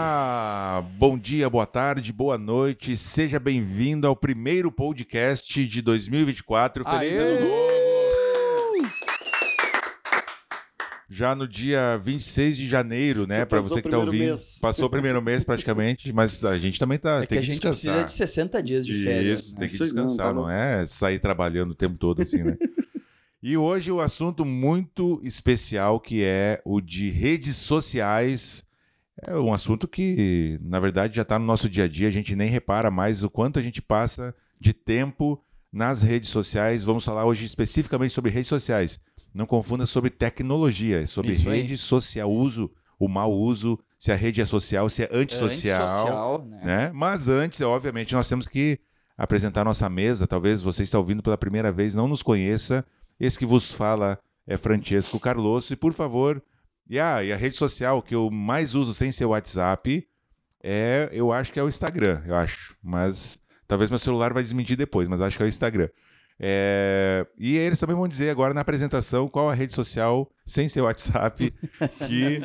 Olá, bom dia, boa tarde, boa noite, seja bem-vindo ao primeiro podcast de 2024. Feliz Aê! Ano Novo! Já no dia 26 de janeiro, né? Para você que tá primeiro ouvindo. mês. Passou o primeiro mês praticamente, mas a gente também tá, É que tem a que gente descansar. precisa de 60 dias de férias. Isso, né? tem que Isso aí, não, descansar, tá não, é sair trabalhando o tempo todo assim, né? e hoje o assunto muito especial que é o de redes sociais. É um assunto que, na verdade, já está no nosso dia a dia, a gente nem repara mais o quanto a gente passa de tempo nas redes sociais. Vamos falar hoje especificamente sobre redes sociais. Não confunda sobre tecnologia, é sobre Isso aí. rede social, uso, o mau uso, se a rede é social, se é antissocial Antissocial, né? né? Mas antes, obviamente, nós temos que apresentar nossa mesa. Talvez você está ouvindo pela primeira vez, não nos conheça. Esse que vos fala é Francesco Carlosso. E por favor, e a, e a rede social que eu mais uso sem ser o WhatsApp é, eu acho que é o Instagram, eu acho. Mas talvez meu celular vai desmentir depois, mas acho que é o Instagram. É, e eles também vão dizer agora na apresentação qual a rede social, sem ser o WhatsApp, que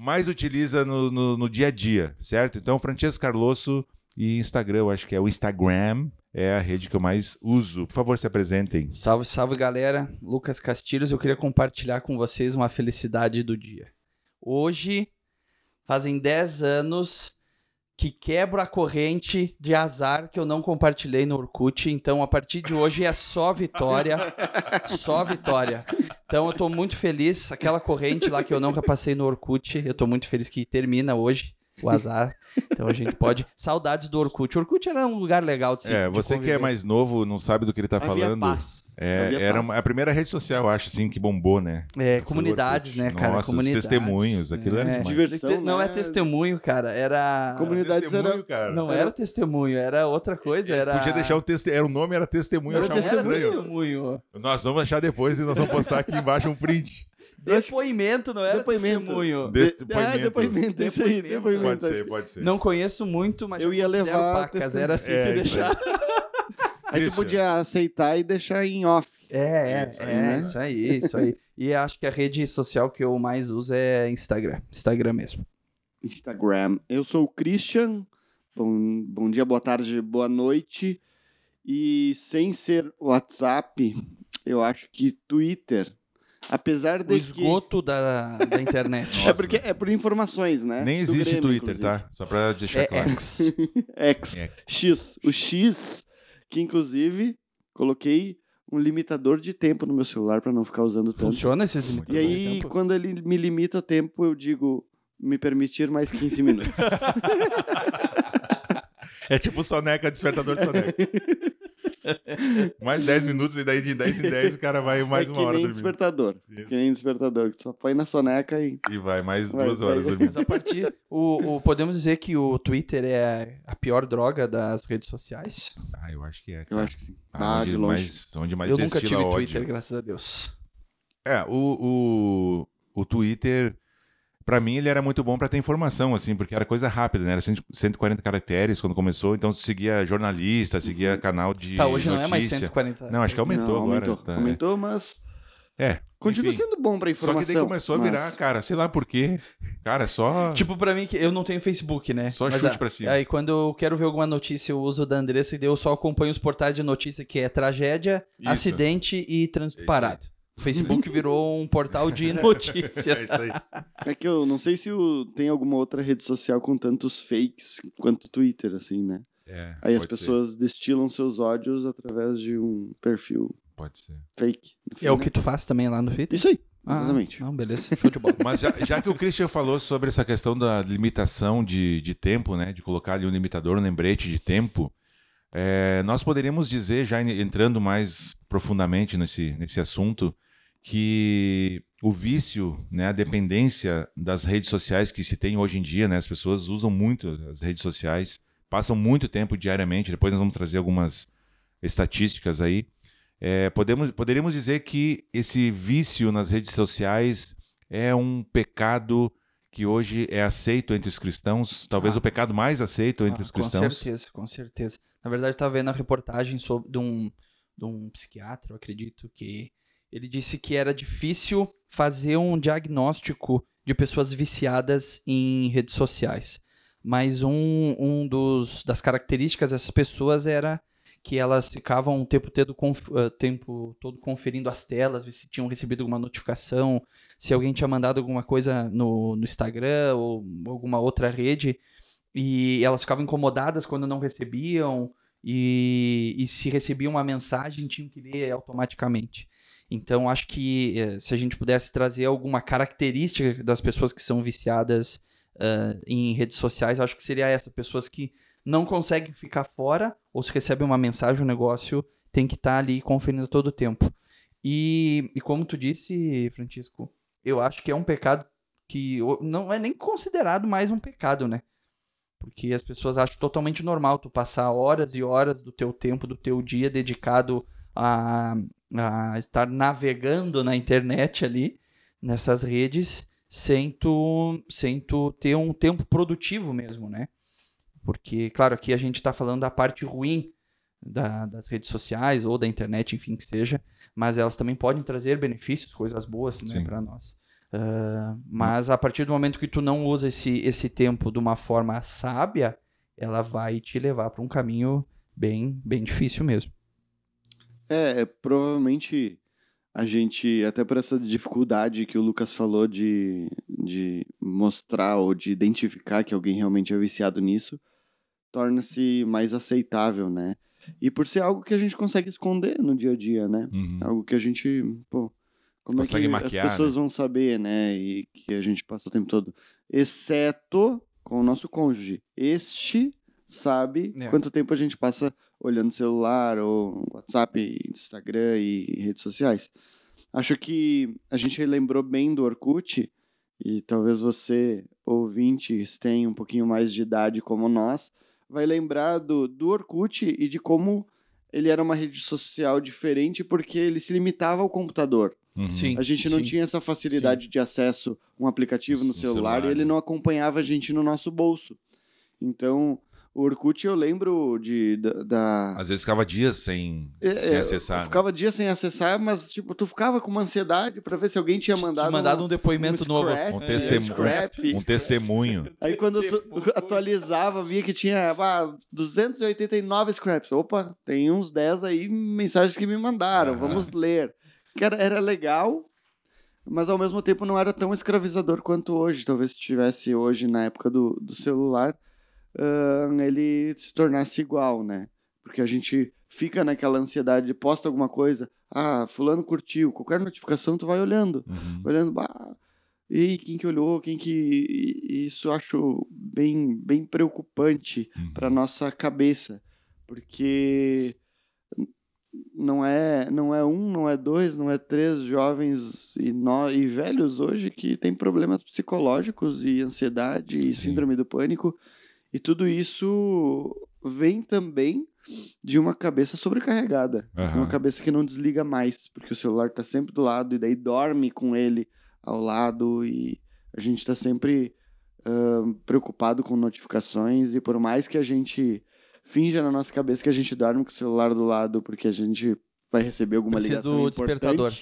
mais utiliza no, no, no dia a dia, certo? Então, Francesco Carlosso e Instagram, eu acho que é o Instagram, é a rede que eu mais uso. Por favor, se apresentem. Salve, salve galera. Lucas Castilhos, eu queria compartilhar com vocês uma felicidade do dia. Hoje fazem 10 anos que quebro a corrente de azar que eu não compartilhei no Orkut, então a partir de hoje é só vitória, só vitória. Então eu tô muito feliz, aquela corrente lá que eu nunca passei no Orkut, eu tô muito feliz que termina hoje o azar. Então a gente pode saudades do Orkut. O Orkut era um lugar legal de se É, de você que é conviver. mais novo, não sabe do que ele tá Havia falando. paz. É, Havia era paz. a primeira rede social, eu acho, assim, que bombou, né? É, comunidades, né, cara? Nossa, os comunidades. testemunhos, aquilo era demais. Diversão, Não é né? testemunho, cara. Era. Comunidades Testemunho, era- cara. Não era- era testemunho, era outra coisa. Era. Podia deixar o texto. Era o nome, era testemunho, eu Era testemunho. Nós vamos achar depois e nós vamos postar aqui embaixo um print. Depoimento, não era Depoimento. testemunho. De- De- Ah, depoimento, isso aí, Depoimento. Pode ser, pode ser. Não conheço muito, mas Eu ia levar pacas. Era assim É, que aí. deixar. Aí tu podia aceitar e deixar em off. É, é, Isso isso aí, aí, né? isso aí, isso aí. E acho que a rede social que eu mais uso é Instagram. Instagram mesmo. Instagram. Eu sou o Christian. Bom, bom dia, boa tarde, boa noite. E sem ser WhatsApp, eu acho que Twitter. Apesar O de que... esgoto da, da internet. É porque é por informações, né? Nem Do existe Grêmio, Twitter, inclusive. tá? Só pra deixar É claro. X. X. É. X. O X, que inclusive coloquei um limitador de tempo no meu celular pra não ficar usando tanto. Funciona esses E limitadores de aí, tempo? quando ele me limita o tempo, eu digo me permitir mais 15 minutos. É tipo soneca, despertador de soneca. mais 10 minutos e daí de 10 em 10 o cara vai mais é uma que hora nem dormindo. despertador. Isso. Que nem despertador, que só põe na soneca e. E vai mais Vai, duas vai. horas dormindo. Mas a partir. O, o- podemos dizer que o Twitter é a pior droga das redes sociais? Ah, eu acho que é. Eu cara. acho que sim. Ah, Ah, onde de longe. mais, onde mais eu nunca tive ódio. Twitter, graças a Deus. É, o, o, o Twitter, pra mim, ele era muito bom pra ter informação, assim, porque era coisa rápida, né? Era 100 140 caracteres quando começou, então tu seguia jornalista, seguia canal de Tá, hoje não é mais notícia. 140. Não, acho que aumentou Não, agora. Aumentou, tá, é. aumentou, mas. É. Continua enfim. sendo bom pra Só informação. que daí começou a mas- virar, cara, sei lá por quê. Cara, só. Tipo, pra mim, que eu não tenho Facebook, né? Só Mas, chute ah, pra cima. Aí quando eu quero ver alguma notícia, eu uso da Andressa e daí eu só acompanho os portais de notícia que é tragédia, Isso. acidente e trânsito parado. O Facebook virou um portal de notícias. é isso aí. É que eu não sei se o- tem alguma outra rede social com tantos fakes quanto o Twitter, assim, né? É, Aí as pode ser, pessoas destilam seus ódios através de um perfil Pode ser. fake. enfim, É o né? que tu faz também lá no Twitter? Isso aí, Ah, exatamente. Não, beleza. Show de bola. Mas já, já que o Christian falou sobre essa questão da limitação de, de tempo, né? De colocar ali um limitador, um lembrete de tempo, é, nós poderíamos dizer, já en- entrando mais profundamente nesse, nesse assunto, que o vício, né, a dependência das redes sociais que se tem hoje em dia, né? As pessoas usam muito as redes sociais, passam muito tempo diariamente. Depois nós vamos trazer algumas estatísticas aí. É, podemos, poderíamos dizer que esse vício nas redes sociais é um pecado que hoje é aceito entre os cristãos, talvez Ah. o pecado mais aceito entre Ah, os com cristãos. certeza, com certeza. Na verdade, estava vendo a reportagem sobre, de, um, de um psiquiatra, acredito, que ele disse que era difícil fazer um diagnóstico de pessoas viciadas em redes sociais. mas um, um dos das características dessas pessoas era que elas ficavam o tempo todo, uh, tempo todo conferindo as telas, ver se tinham recebido alguma notificação, se alguém tinha mandado alguma coisa no, no Instagram ou alguma outra rede, e elas ficavam incomodadas quando não recebiam, e, e se recebiam uma mensagem, tinham que ler automaticamente. Então, acho que eh, se a gente pudesse trazer alguma característica das pessoas que são viciadas uh, em redes sociais, acho que seria essa: pessoas que não conseguem ficar fora, ou se recebem uma mensagem, um negócio tem que estar tá ali conferindo todo o tempo. E, e como tu disse, Francisco, eu acho que é um pecado que não é nem considerado mais um pecado, né? Porque as pessoas acham totalmente normal tu passar horas e horas do teu tempo, do teu dia dedicado a, a estar navegando na internet ali, nessas redes, sem tu, sem tu ter um tempo produtivo mesmo, né? Porque, claro, aqui a gente está falando da parte ruim da, das redes sociais ou da internet, enfim, que seja, mas elas também podem trazer benefícios, coisas boas né, para nós. Uh, mas a partir do momento que tu não usa esse, esse tempo de uma forma sábia, ela vai te levar para um caminho bem, bem difícil mesmo. É, é, provavelmente a gente, até por essa dificuldade que o Lucas falou de, de mostrar ou de identificar que alguém realmente é viciado nisso, torna-se mais aceitável, né? E por ser algo que a gente consegue esconder no dia a dia, né? Uhum. Algo que a gente, pô, como consegue é que maquiar, as pessoas né? vão saber, né? E que a gente passa o tempo todo, exceto com o nosso cônjuge. Este sabe é. quanto tempo a gente passa olhando celular ou WhatsApp, Instagram e redes sociais. Acho que a gente lembrou bem do Orkut e talvez você, ouvintes, tenha um pouquinho mais de idade como nós, vai lembrar do, do Orkut e de como ele era uma rede social diferente porque ele se limitava ao computador. Uhum. Sim, a gente não sim, tinha essa facilidade sim. de acesso a um aplicativo no, no celular, celular, e ele né? não acompanhava a gente no nosso bolso. Então, o Orkut eu lembro de da, da... às vezes ficava dias sem, é, sem é, acessar. Né? Ficava dias sem acessar, mas tipo tu ficava com uma ansiedade para ver se alguém tinha mandado tinha mandado um, um depoimento um novo, um, testemunho, um, testemunho. Aí quando tu atualizava, via que tinha ah, 289 scraps. Opa, tem uns 10 aí mensagens que me mandaram, uhum. vamos ler. Que era, era legal, mas ao mesmo tempo não era tão escravizador quanto hoje. Talvez se tivesse hoje na época do, do celular uh, ele se tornasse igual, né? Porque a gente fica naquela ansiedade de posta alguma coisa, ah, fulano curtiu, qualquer notificação tu vai olhando, uhum. olhando, bah, e quem que olhou, quem que isso eu acho bem bem preocupante uhum. para nossa cabeça, porque não é não é um, não é dois, não é três jovens e, no, e velhos hoje que têm problemas psicológicos e ansiedade e Sim. síndrome do pânico e tudo isso vem também de uma cabeça sobrecarregada, uhum. uma cabeça que não desliga mais, porque o celular está sempre do lado e daí dorme com ele ao lado e a gente está sempre uh, preocupado com notificações e por mais que a gente finja na nossa cabeça que a gente dorme com o celular do lado porque a gente vai receber alguma precisa ligação do despertador.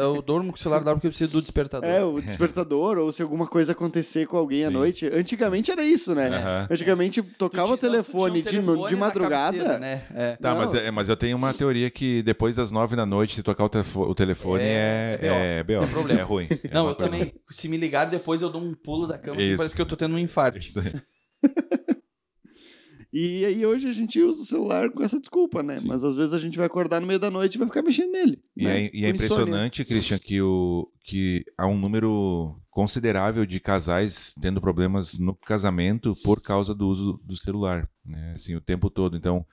Eu durmo com o celular porque eu preciso do despertador. É, o despertador, ou se alguma coisa acontecer com alguém Sim. à noite. Antigamente era isso, né? Uhum. Antigamente tocava o telefone, um telefone de, de madrugada. Cabeceira, né? É. Tá, mas, é, mas eu tenho uma teoria que depois das nove da noite, se tocar o, telefone, o telefone é, é, é, B.O. É, problema. é ruim. É Não, eu também, se me ligar depois eu dou um pulo da cama, assim, parece que eu tô tendo um infarto. Isso. E aí hoje a gente usa o celular com essa desculpa, né? Sim. Mas às vezes a gente vai acordar no meio da noite e vai ficar mexendo nele. E né? é, e é impressionante, Christian, que, o, que há um número considerável de casais tendo problemas no casamento por causa do uso do celular, né? Assim, o tempo todo. Então,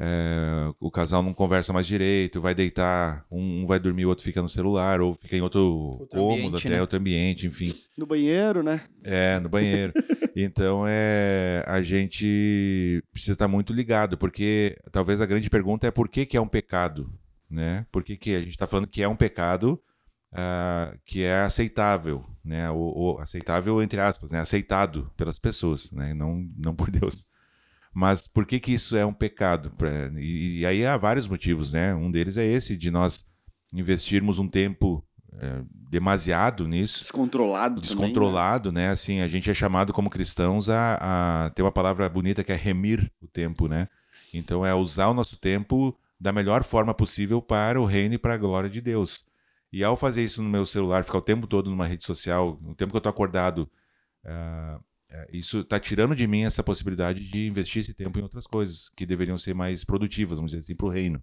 é, o casal não conversa mais direito, vai deitar, um, um, vai dormir, o outro fica no celular, ou fica em outro, outro cômodo, ambiente, até né? outro ambiente, enfim. No banheiro, né? É, no banheiro. então, é, a gente precisa estar muito ligado, porque talvez a grande pergunta é por que, que é um pecado, né? Por que, que a gente está falando que é um pecado uh, que é aceitável, né? O, o, aceitável entre aspas, né? Aceitado pelas pessoas, né? Não, não por Deus. Mas por que que isso é um pecado? E, e aí há vários motivos, né? Um deles é esse, de nós investirmos um tempo é, demasiado nisso. Descontrolado também, Descontrolado, né? Assim, a gente é chamado como cristãos a, a ter uma palavra bonita que é remir o tempo, né? Então é usar o nosso tempo da melhor forma possível para o reino e para a glória de Deus. E ao fazer isso no meu celular, ficar o tempo todo numa rede social, o tempo que eu estou acordado, uh, isso está tirando de mim essa possibilidade de investir esse tempo em outras coisas que deveriam ser mais produtivas, vamos dizer assim, para o reino,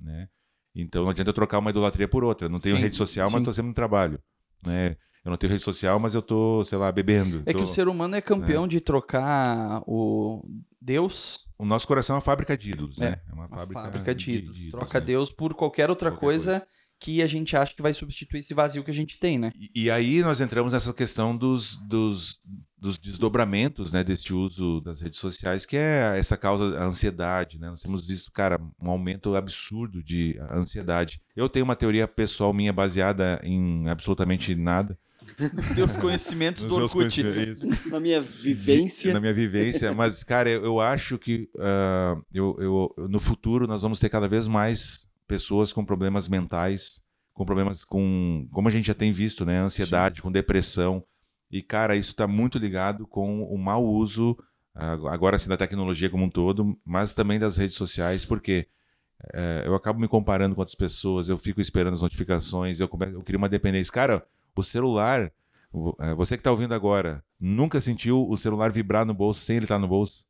né? Então não adianta trocar uma idolatria por outra. Eu não tenho Sim, rede social, sim. mas estou sempre no trabalho, né? Eu não tenho rede social, mas eu tô, sei lá, bebendo. É tô- que o ser humano é campeão de trocar o Deus, O nosso coração é uma fábrica de ídolos, né? É uma uma fábrica, fábrica, de, ídolos. Troca né? Deus por qualquer outra Qualquer coisa, coisa. que a gente acha que vai substituir esse vazio que a gente tem, né? E, e aí nós entramos nessa questão dos, dos, dos desdobramentos né, deste uso das redes sociais, que é essa causa, a ansiedade. Né? Nós temos visto, cara, um aumento absurdo de ansiedade. Eu tenho uma teoria pessoal minha baseada em absolutamente nada. Os teus conhecimentos Nos do Orkut. conhecimentos. Na minha vivência. Na minha vivência. Mas, cara, eu, eu acho que ah, eu, eu- no futuro nós vamos ter cada vez mais pessoas com problemas mentais, com problemas com. Como a gente já tem visto, né? Ansiedade, com depressão. E, cara, isso está muito ligado com o mau uso, ah, agora sim, da tecnologia como um todo, mas também das redes sociais, porque. eh, eu acabo me comparando com outras pessoas, eu fico esperando as notificações, eu, eu crio uma dependência. Cara, o celular, eh, você que está ouvindo agora, nunca sentiu o celular vibrar no bolso sem ele estar no bolso?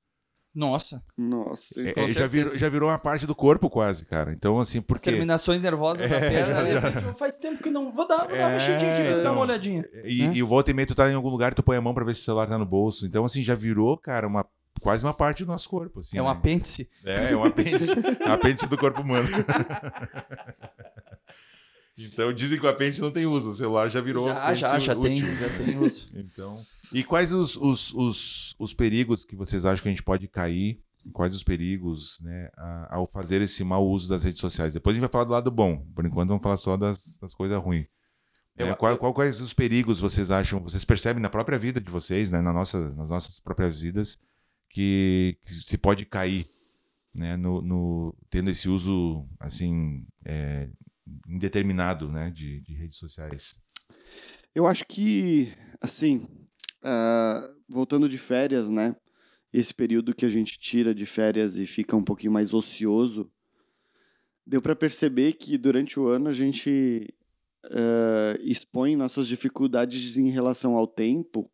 Nossa, Nossa, É, Com é, já, virou, já virou uma parte do corpo quase, cara. Então, assim, por as quê? terminações nervosas da É, perna. já- ali, já. Faz tempo que não. Vou dar, vou dar uma É, mexidinha aqui, vou dar então. uma olhadinha. E, né? e o volta e meia tu tá em algum lugar, tu põe a mão pra ver se o celular tá no bolso. Então, assim, já virou, cara, uma, quase uma parte do nosso corpo. Assim, É um né? apêndice. É, é um apêndice. é um apêndice do corpo humano. então, dizem que o apêndice não tem uso. O celular já virou Já, já, já tem, útil. já tem uso. Então, e quais os, os, os, os perigos que vocês acham que a gente pode cair? Quais os perigos, né, a- ao fazer esse mau uso das redes sociais? Depois a gente vai falar do lado bom. Por enquanto, vamos falar só das, das coisas ruins. Eu- É, qual- qual- quais os perigos vocês acham? Vocês percebem na própria vida de vocês, né, na nossa, nas nossas próprias vidas, que, que se pode cair, né, no, no- tendo esse uso assim é, indeterminado, né, de, de redes sociais. Eu acho que, assim, ah, voltando de férias, né? Esse período que a gente tira de férias e fica um pouquinho mais ocioso, deu para perceber que durante o ano a gente ah, expõe nossas dificuldades em relação ao tempo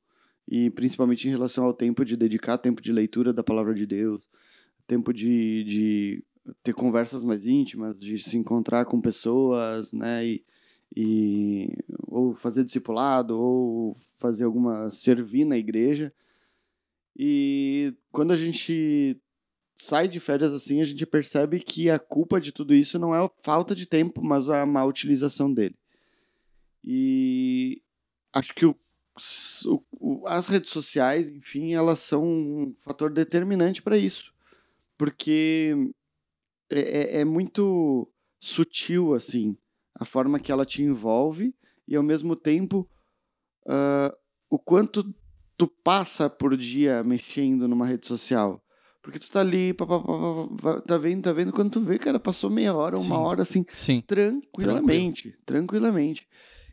e principalmente em relação ao tempo de dedicar tempo de leitura da palavra de Deus, tempo de, de ter conversas mais íntimas, de se encontrar com pessoas, né? E, e ou fazer discipulado ou fazer alguma servir na igreja. E quando a gente sai de férias assim, a gente percebe que a culpa de tudo isso não é a falta de tempo, mas a má utilização dele. E acho que o, o- as redes sociais, enfim, elas são um fator determinante para isso. Porque é, é- é muito sutil, assim, a forma que ela te envolve e, ao mesmo tempo, ah, o quanto tu passa por dia mexendo numa rede social. Porque tu tá ali, pá, pá, pá, tá vendo, tá vendo, quando tu vê, cara, passou meia hora, uma Sim. hora, assim, Sim. tranquilamente, tranquilamente.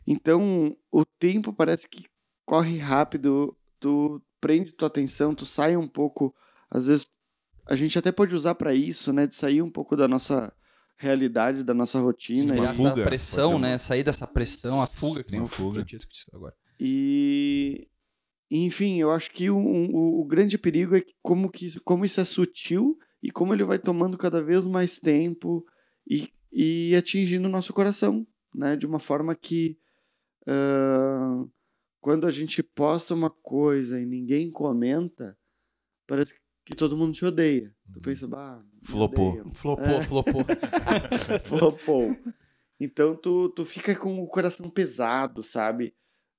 Então, o tempo parece que corre rápido, tu prende tua atenção, tu sai um pouco, às vezes a gente até pode usar para isso, né, de sair um pouco da nossa realidade, da nossa rotina Sim, e- fuga, pressão, ser uma- né? Sair dessa pressão, a fuga, que nem Uma o fuga. Disse agora. E, enfim, eu acho que o, o, o grande perigo é como, que isso, como isso é sutil e como ele vai tomando cada vez mais tempo e, e atingindo o nosso coração, né? De uma forma que ah, quando a gente posta uma coisa e ninguém comenta, parece que todo mundo te odeia. Tu pensa, bah, Flopou. Flopou, É. flopou. Flopou. Então tu, tu fica com o coração pesado, sabe?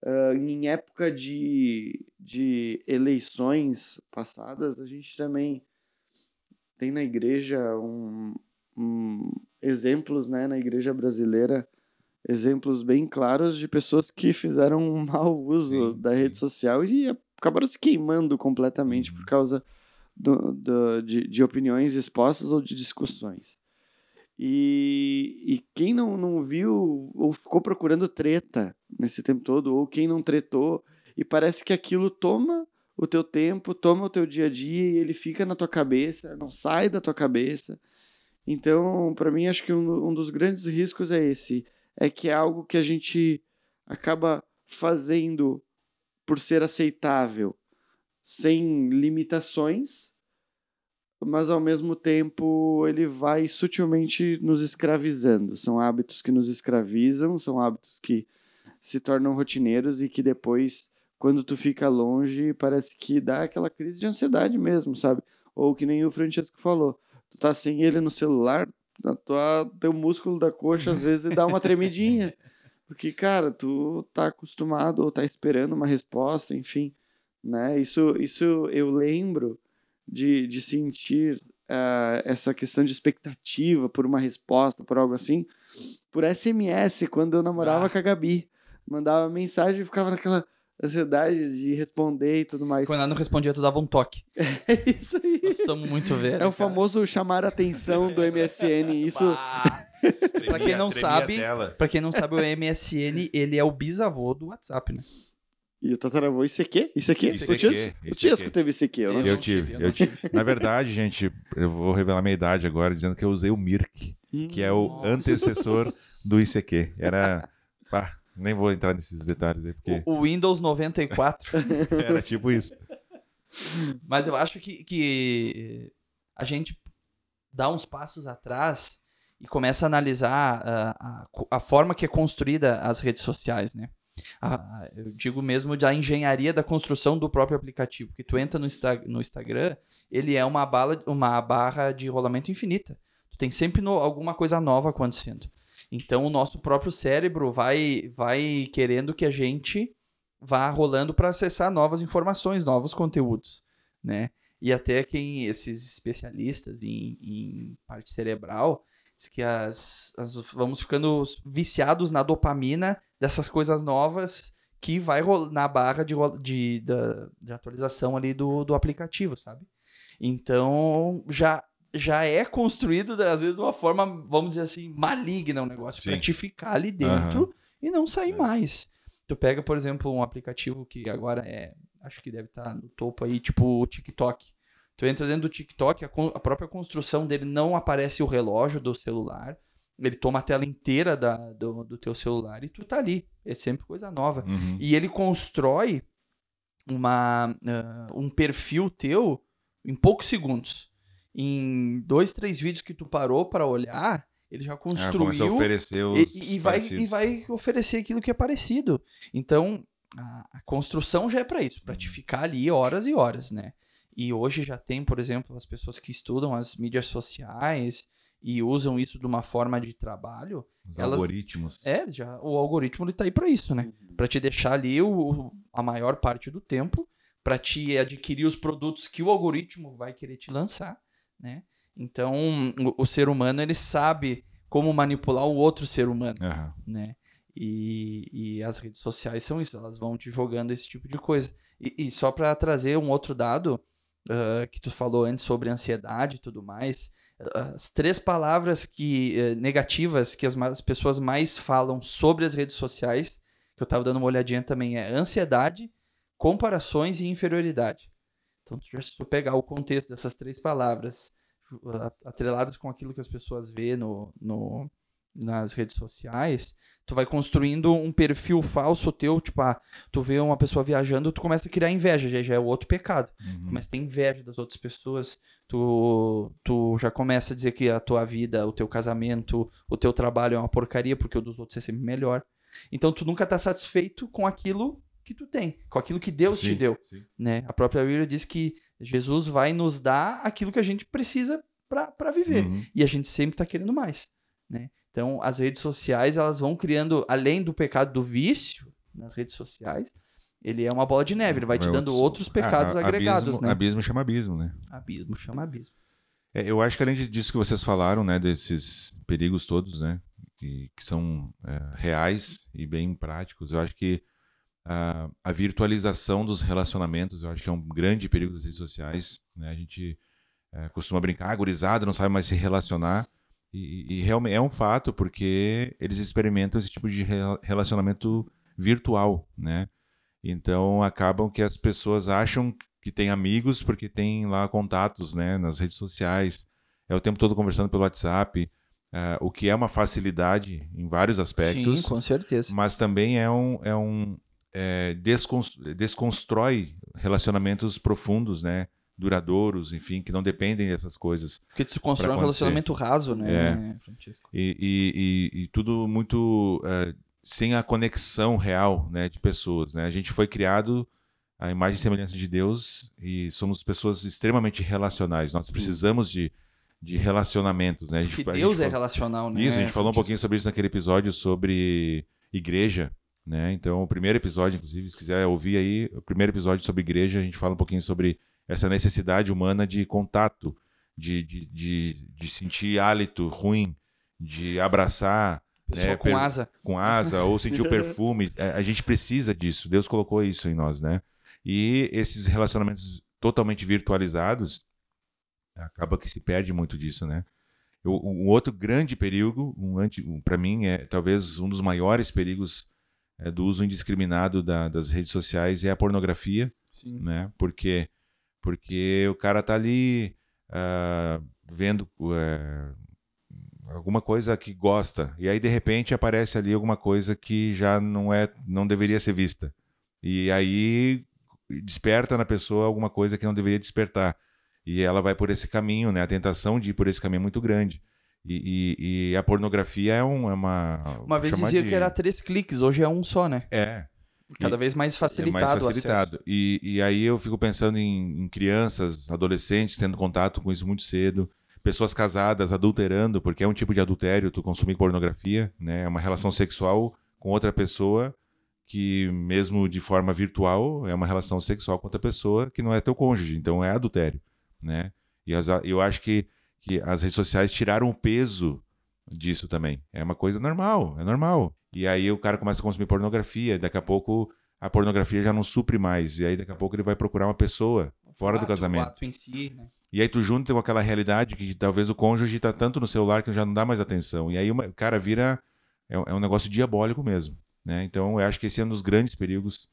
Ah, em época de, de eleições passadas, a gente também tem na igreja um, um- exemplos, né, na igreja brasileira, exemplos bem claros de pessoas que fizeram um mau uso Sim, da sim. rede social e acabaram se queimando completamente Uhum. por causa do, do- de, de opiniões expostas ou de discussões. E, e quem não, não viu ou ficou procurando treta nesse tempo todo, ou quem não tretou, e parece que aquilo toma o teu tempo, toma o teu dia a dia e ele fica na tua cabeça, não sai da tua cabeça. Então, para mim, acho que um, um, dos grandes riscos é esse: é que é algo que a gente acaba fazendo por ser aceitável, sem limitações, mas ao mesmo tempo ele vai sutilmente nos escravizando. São hábitos que nos escravizam, são hábitos que se tornam rotineiros e que depois quando tu fica longe, parece que dá aquela crise de ansiedade mesmo, sabe? Ou que nem o Francesco falou, tu tá sem ele no celular, a tua, teu músculo da coxa às vezes dá uma tremidinha. Porque, cara, tu tá acostumado ou tá esperando uma resposta, enfim, né? Isso, isso eu lembro de, de sentir uh, essa questão de expectativa por uma resposta, por algo assim, por SMS, quando eu namorava ah. com a Gabi. Mandava mensagem e ficava naquela ansiedade de responder e tudo mais. Quando ela não respondia, tu dava um toque. É isso aí. Nós estamos muito velhos. É o famoso chamar a atenção do MSN. Isso. para quem não sabe, para quem não sabe, o MSN ele é o bisavô do WhatsApp, né? E o tataravô ICQ? ICQ? ICQ. O Tiesco, o Tiesco teve ICQ, eu, eu, eu tive, eu, tive. Na verdade, gente, eu vou revelar minha idade agora dizendo que eu usei o Mirk, que é o Nossa. antecessor do ICQ. Era... Pá, nem vou entrar nesses detalhes aí, porque... O, o Windows 94. Era tipo isso. Mas eu acho que, que a gente dá uns passos atrás e começa a analisar a, a, a forma que é construída as redes sociais, né? A, eu digo mesmo da engenharia da construção do próprio aplicativo. Que tu entra no, Insta, no Instagram, ele é uma, bala, uma barra de rolamento infinita. Tu tem sempre no, alguma coisa nova acontecendo. Então o nosso próprio cérebro vai, vai querendo que a gente vá rolando para acessar novas informações, novos conteúdos, né? E até quem esses especialistas em, em parte cerebral diz que as, as, vamos ficando viciados na dopamina dessas coisas novas que vai na barra de, de, de, de atualização ali do, do aplicativo, sabe? Então já já é construído, às vezes, de uma forma, vamos dizer assim, maligna o negócio, Sim. pra te ficar ali dentro uhum. e não sair é. mais. Tu pega, por exemplo, um aplicativo que agora é, acho que deve estar tá no topo aí, tipo o TikTok. Tu entra dentro do TikTok, a, a própria construção dele não aparece o relógio do celular, ele toma a tela inteira da, do, do teu celular e tu tá ali. É sempre coisa nova. Uhum. E ele constrói uma, uh, um perfil teu em poucos segundos em dois, três vídeos que tu parou para olhar, ele já construiu é, oferecer os e, e vai, e vai oferecer aquilo que é parecido. Então, a, a construção já é para isso, para te ficar ali horas e horas, né? E hoje já tem, por exemplo, as pessoas que estudam as mídias sociais e usam isso de uma forma de trabalho. Os elas, algoritmos. É, já, o algoritmo está aí para isso, né? Uhum. Para te deixar ali o, a maior parte do tempo, para te adquirir os produtos que o algoritmo vai querer te lançar né? Então, o, o, ser humano, ele sabe como manipular o outro ser humano, uhum. né? E, e, as redes sociais são isso, elas vão te jogando esse tipo de coisa. E, e só para trazer um outro dado uh, que tu falou antes sobre ansiedade e tudo mais, as três palavras que uh, negativas que as, as, pessoas mais falam sobre as redes sociais, que eu estava dando uma olhadinha também, é ansiedade, comparações e inferioridade. Então, se tu pegar o contexto dessas três palavras atreladas com aquilo que as pessoas vê no, no, nas redes sociais, tu vai construindo um perfil falso teu, tipo, ah, tu vê uma pessoa viajando, tu começa a criar inveja, já, já é o outro pecado. Uhum. Começa a ter inveja das outras pessoas, tu, tu já começa a dizer que a tua vida, o teu casamento, o teu trabalho é uma porcaria, porque o dos outros é sempre melhor. Então tu nunca tá satisfeito com aquilo que tu tem, com aquilo que Deus sim, te deu. Sim. Né? A própria Bíblia diz que Jesus vai nos dar aquilo que a gente precisa para viver. Uhum. E a gente sempre está querendo mais. Né? Então, as redes sociais, elas vão criando, além do pecado do vício nas redes sociais, ele é uma bola de neve, ele vai te é dando outros pecados ah, agregados, abismo, né? Abismo chama abismo, né? Abismo chama abismo. É, eu acho que além disso que vocês falaram, né, desses perigos todos, né, que, que são é, reais e bem práticos, eu acho que a, a, virtualização dos relacionamentos, eu acho que é um grande perigo das redes sociais. Né? A gente é, costuma brincar, agorizado, não sabe mais se relacionar. E, e, realmente é um fato, porque eles experimentam esse tipo de relacionamento virtual, né? Então acabam que as pessoas acham que tem amigos porque tem lá contatos, né, nas redes sociais, é o tempo todo conversando pelo WhatsApp, uh, o que é uma facilidade em vários aspectos. Sim, com certeza. Mas também é um, é um é, desconstrói relacionamentos profundos, né? Duradouros, enfim, que não dependem dessas coisas. Porque tu constrói um relacionamento raso, né, é. Francisco? E, e, e, e tudo muito uh, sem a conexão real né, de pessoas. Né? A gente foi criado à imagem e semelhança de Deus e somos pessoas extremamente relacionais. Nós precisamos de, de relacionamentos. Né? Gente, Deus é falou... relacional, né? Isso, a gente falou um pouquinho sobre isso naquele episódio sobre igreja. Né? Então, o primeiro episódio, inclusive, se quiser ouvir aí, o primeiro episódio sobre igreja, a gente fala um pouquinho sobre essa necessidade humana de contato, de, de, de, de sentir hálito ruim, de abraçar. Né, com asa. Com asa, ou sentir o perfume. A, a gente precisa disso. Deus colocou isso em nós, né? E esses relacionamentos totalmente virtualizados, acaba que se perde muito disso, né? Um outro grande perigo, um, um para mim, é talvez um dos maiores perigos é, do uso indiscriminado da, das redes sociais é a pornografia, Sim. né? Porque porque o cara tá ali uh, vendo uh, alguma coisa que gosta. E aí de repente aparece ali alguma coisa que já não é não deveria ser vista. E aí desperta na pessoa alguma coisa que não deveria despertar. E ela vai por esse caminho né? A tentação de ir por esse caminho é muito grande. E, e, e a pornografia é, um, é uma uma vez dizia de... que era três cliques hoje é um só né? É Cada vez mais facilitado. É mais facilitado. E, e aí eu fico pensando em, em, crianças, adolescentes tendo contato com isso muito cedo, pessoas casadas adulterando, porque é um tipo de adultério tu consumir pornografia, né? É uma relação sexual com outra pessoa que mesmo de forma virtual é uma relação sexual com outra pessoa que não é teu cônjuge, então é adultério, né? E as, eu acho que, que as redes sociais tiraram o peso disso também. É uma coisa normal, é normal. E aí o cara começa a consumir pornografia, daqui a pouco a pornografia já não supre mais. E aí daqui a pouco ele vai procurar uma pessoa fora do casamento. O ato em si, né? E aí tu junta com aquela realidade que talvez o cônjuge está tanto no celular que já não dá mais atenção. E aí o cara vira. É, é, um negócio diabólico mesmo. Né? Então eu acho que esse é um dos grandes perigos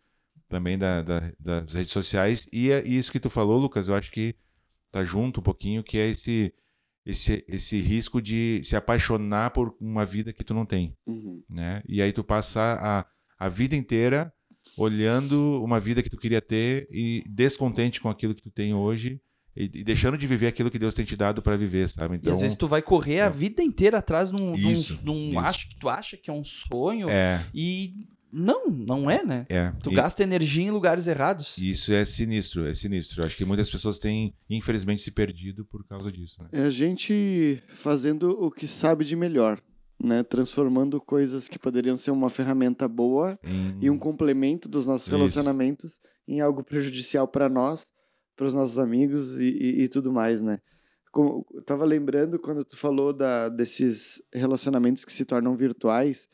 também da, da, das redes sociais. E, é, isso que tu falou, Lucas, eu acho que tá junto um pouquinho, que é esse esse, esse risco de se apaixonar por uma vida que tu não tem, uhum. né? E aí tu passar a, a vida inteira olhando uma vida que tu queria ter e descontente com aquilo que tu tem hoje e, deixando de viver aquilo que Deus tem te dado para viver, sabe? Então, e às então vezes tu vai correr a é. vida inteira atrás de um, isso, de um, de um acho que tu acha que é um sonho é. e não, não é, né? É. Tu e... gasta energia em lugares errados. Isso é sinistro, é sinistro. Acho que muitas pessoas têm, infelizmente, se perdido por causa disso. Né? É a gente fazendo o que sabe de melhor. Né, transformando coisas que poderiam ser uma ferramenta boa em... e um complemento dos nossos relacionamentos Isso. em algo prejudicial para nós, para os nossos amigos e, e, e, tudo mais, né? Como, eu tava lembrando quando tu falou da, desses relacionamentos que se tornam virtuais,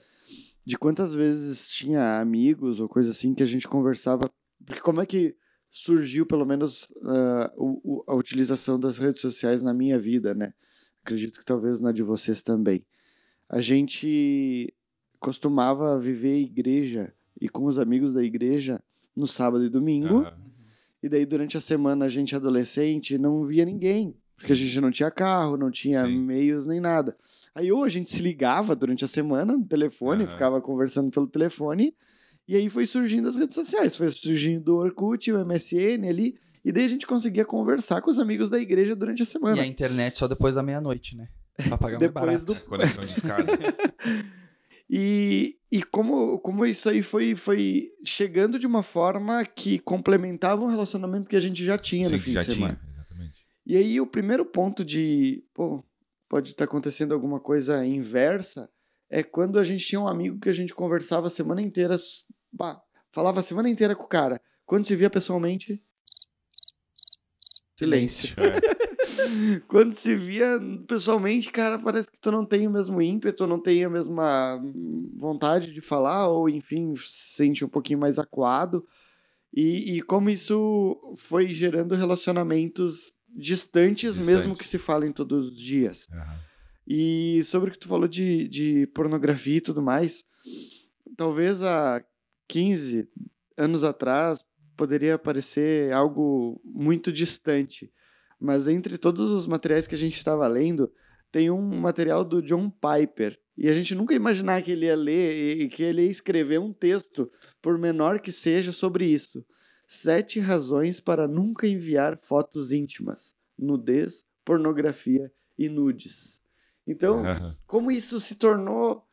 de quantas vezes tinha amigos ou coisa assim que a gente conversava. Porque como é que surgiu, pelo menos, uh, o, a utilização das redes sociais na minha vida, né? Acredito que talvez na de vocês também. A gente costumava viver igreja e com os amigos da igreja no sábado e domingo. Uhum. E daí, durante a semana, a gente adolescente não via ninguém. Porque a gente não tinha carro, não tinha Sim. meios nem nada. Aí ou a gente se ligava durante a semana no telefone, uhum. ficava conversando pelo telefone, e aí foi surgindo as redes sociais, foi surgindo o Orkut, o MSN ali, e daí a gente conseguia conversar com os amigos da igreja durante a semana. E a internet só depois da meia-noite, né? Pra pagar depois do Conexão de escada. e, e como, como isso aí foi, foi chegando de uma forma que complementava um relacionamento que a gente já tinha Sim, no fim de semana. Tinha, exatamente. E aí o primeiro ponto de, pô, pode estar acontecendo alguma coisa inversa, é quando a gente tinha um amigo que a gente conversava a semana inteira, bah, falava a semana inteira com o cara. Quando se via pessoalmente, silêncio. É. Quando se via pessoalmente, cara, parece que tu não tem o mesmo ímpeto, não tem a mesma vontade de falar, ou enfim, sente um pouquinho mais acuado. E, e como isso foi gerando relacionamentos distantes, distantes, mesmo que se falem todos os dias. Uhum. E sobre o que tu falou de, de pornografia e tudo mais, talvez a 15 anos atrás poderia parecer algo muito distante. Mas entre todos os materiais que a gente estava lendo, tem um material do John Piper. E a gente nunca imaginar que ele ia ler e que ele ia escrever um texto, por menor que seja, sobre isso. Sete razões para nunca enviar fotos íntimas, nudez, pornografia e nudes. Então, como isso se tornou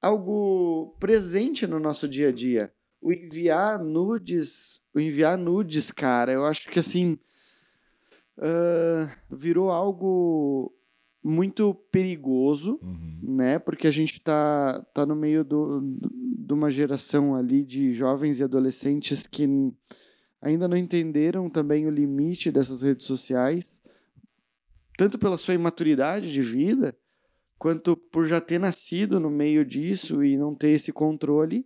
algo presente no nosso dia a dia? O enviar nudes, o enviar nudes, cara, eu acho que assim uh, virou algo muito perigoso, Uhum. né? Porque a gente tá, tá no meio do, de uma geração ali de jovens e adolescentes que ainda não entenderam também o limite dessas redes sociais, tanto pela sua imaturidade de vida, quanto por já ter nascido no meio disso e não ter esse controle.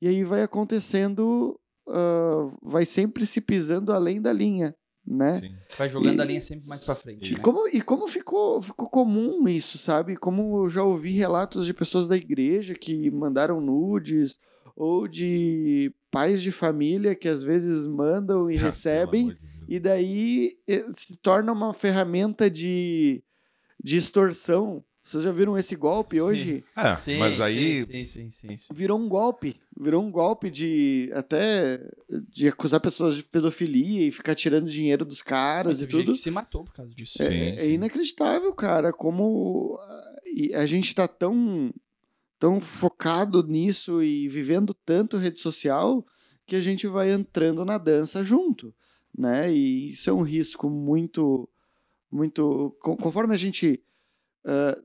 E aí vai acontecendo, ah, vai sempre se pisando além da linha, né? Sim. Vai jogando E- a linha sempre mais pra frente. E né? como, e como ficou, ficou comum isso, sabe? Como eu já ouvi relatos de pessoas da igreja que mandaram nudes, ou de pais de família que às vezes mandam e Ah, recebem, e daí eh, se torna uma ferramenta de, de extorsão. Vocês já viram esse golpe Sim. hoje? Ah, Sim, mas aí Sim, sim, sim, sim. Virou um golpe. Virou um golpe de até de acusar pessoas de pedofilia e ficar tirando dinheiro dos caras Mas e gente tudo. que se matou por causa disso. É, Sim, é sim. inacreditável, cara, como ah, e a gente tá tão, tão focado nisso e vivendo tanto rede social que a gente vai entrando na dança junto, né? E isso é um risco muito, muito. con- Conforme a gente ah,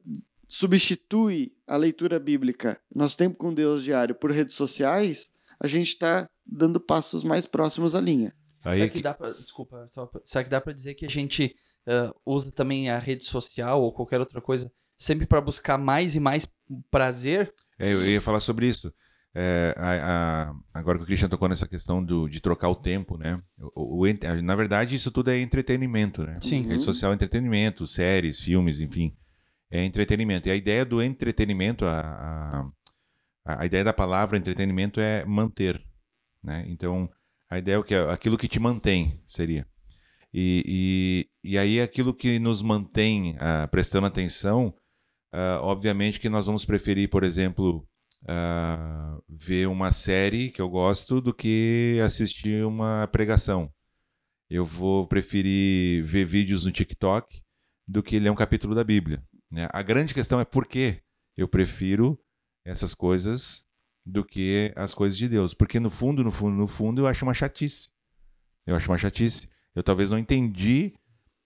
substitui a leitura bíblica, nosso tempo com Deus diário, por redes sociais, a gente está dando passos mais próximos à linha. aí Será é que que- dá pra. Desculpa, só será que dá pra dizer que a gente ah, usa também a rede social ou qualquer outra coisa sempre pra buscar mais e mais prazer? É, eu ia falar sobre isso. É, a- a- agora que o Christian tocou nessa questão do, de trocar o tempo, né? O, o ent- na verdade, isso tudo é entretenimento, né? Sim. Rede social é entretenimento, séries, filmes, enfim. É entretenimento. E a ideia do entretenimento, a, a, a ideia da palavra entretenimento é manter, né? Então, a ideia é o que aquilo que te mantém seria. E, e, e aí aquilo que nos mantém ah, prestando atenção, ah, obviamente que nós vamos preferir, por exemplo, ah, ver uma série que eu gosto do que assistir uma pregação. Eu vou preferir ver vídeos no TikTok do que ler um capítulo da Bíblia. Né? A grande questão é por que eu prefiro essas coisas do que as coisas de Deus. Porque no fundo, no fundo, no fundo, eu acho uma chatice. Eu acho uma chatice. Eu talvez não entendi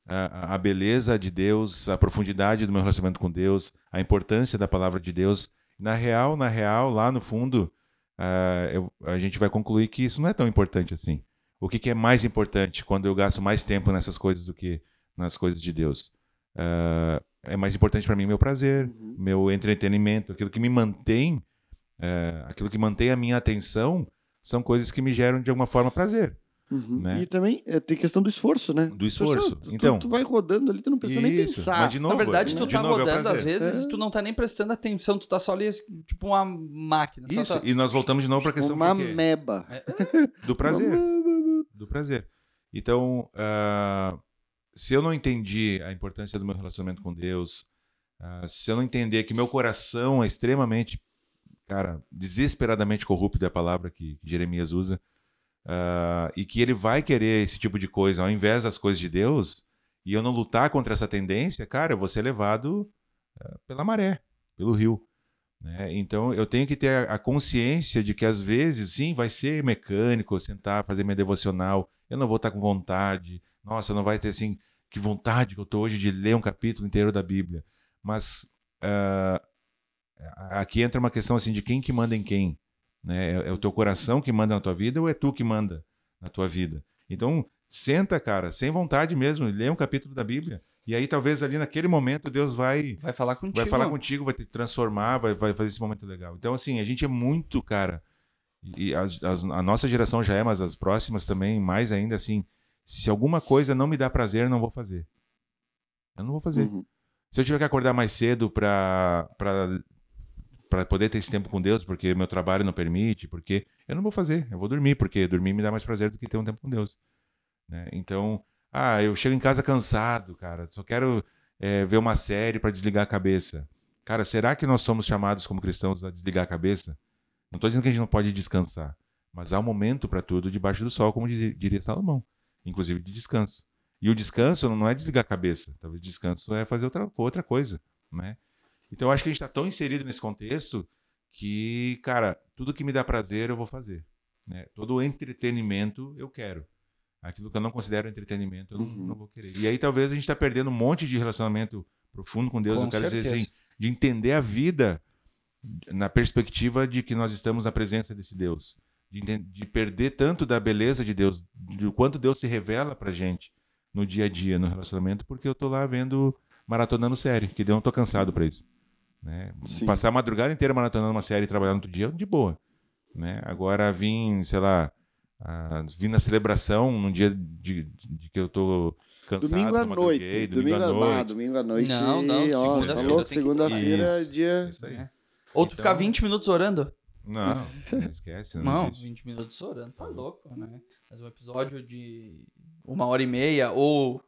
a, a beleza de Deus, a profundidade do meu relacionamento com Deus, a importância da palavra de Deus. Na real, na real, lá no fundo, ah, eu- a gente vai concluir que isso não é tão importante assim. O que, que é mais importante quando eu gasto mais tempo nessas coisas do que nas coisas de Deus? Ah, é mais importante para mim meu prazer, meu entretenimento, aquilo que me mantém, eh, aquilo que mantém a minha atenção, são coisas que me geram de alguma forma prazer. Uhum. Né? E também é, tem questão do esforço, né? Do esforço. Tu- Então- tu, vai rodando ali, tu não precisa nem Isso. pensar. Mas de novo, Na verdade, é- tu tá novo, é rodando às prazer. vezes É. tu não tá nem prestando atenção, tu tá só ali tipo uma máquina. só Isso, tá- e nós voltamos de novo para a questão Uma meba. do prazer. Do prazer. Então, ah, se eu não entendi a importância do meu relacionamento com Deus, ah, se eu não entender que meu coração é extremamente, cara, desesperadamente corrupto é a palavra que, que Jeremias usa, ah, e que ele vai querer esse tipo de coisa ao invés das coisas de Deus, e eu não lutar contra essa tendência, cara, eu vou ser levado ah, pela maré, pelo rio. né? Então eu tenho que ter a- consciência de que às vezes, sim, vai ser mecânico, sentar, fazer minha devocional, eu não vou estar com vontade, nossa, não vai ter assim, que vontade que eu estou hoje de ler um capítulo inteiro da Bíblia. Mas ah, aqui entra uma questão assim de quem que manda em quem. Né? É, é o teu coração que manda na tua vida ou é tu que manda na tua vida? Então, senta, cara, sem vontade mesmo, lê um capítulo da Bíblia. E aí, talvez ali naquele momento, Deus vai Vai falar contigo. vai falar contigo, vai te transformar, vai, vai fazer esse momento legal. Então, assim, a gente é muito, cara. E as- as- a nossa geração já é, mas as próximas também, mais ainda, assim. Se alguma coisa não me dá prazer, eu não vou fazer. Eu não vou fazer. Uhum. Se eu tiver que acordar mais cedo pra, para poder ter esse tempo com Deus, porque meu trabalho não permite, porque eu não vou fazer, eu vou dormir, porque dormir me dá mais prazer do que ter um tempo com Deus. Né? Então, ah, eu chego em casa cansado, cara, só quero é, ver uma série para desligar a cabeça. Cara, será que nós somos chamados como cristãos a desligar a cabeça? Não estou dizendo que a gente não pode descansar, mas há um momento para tudo debaixo do sol, como diria Salomão, inclusive de descanso. E o descanso não é desligar a cabeça, talvez descanso é fazer outra, outra coisa, né? Então eu acho que a gente está tão inserido nesse contexto que, cara, tudo que me dá prazer eu vou fazer. Né? Todo entretenimento eu quero. Aquilo que eu não considero entretenimento eu não, uhum. não vou querer. E aí talvez a gente está perdendo um monte de relacionamento profundo com Deus. Com eu quero certeza. dizer assim, de entender a vida na perspectiva de que nós estamos na presença desse Deus. De, de perder tanto da beleza de Deus, do quanto Deus se revela pra gente no dia a dia, no relacionamento, porque eu tô lá vendo, maratonando série, que eu não tô cansado para isso. Né? Passar a madrugada inteira maratonando uma série e trabalhar no outro dia, de boa. Né? Agora vim, sei lá, uh, vim na celebração num dia de, de que eu tô cansado. Domingo à noite. Domingo, domingo à noite. Ah, domingo à noite. Não, não, segunda-feira. Segunda-feira, é dia. Isso aí. É. Ou tu então... ficar 20 minutos orando. Não, não esquece. Não, não 20 minutos orando, tá louco, né? Mas um episódio de uma hora e meia ou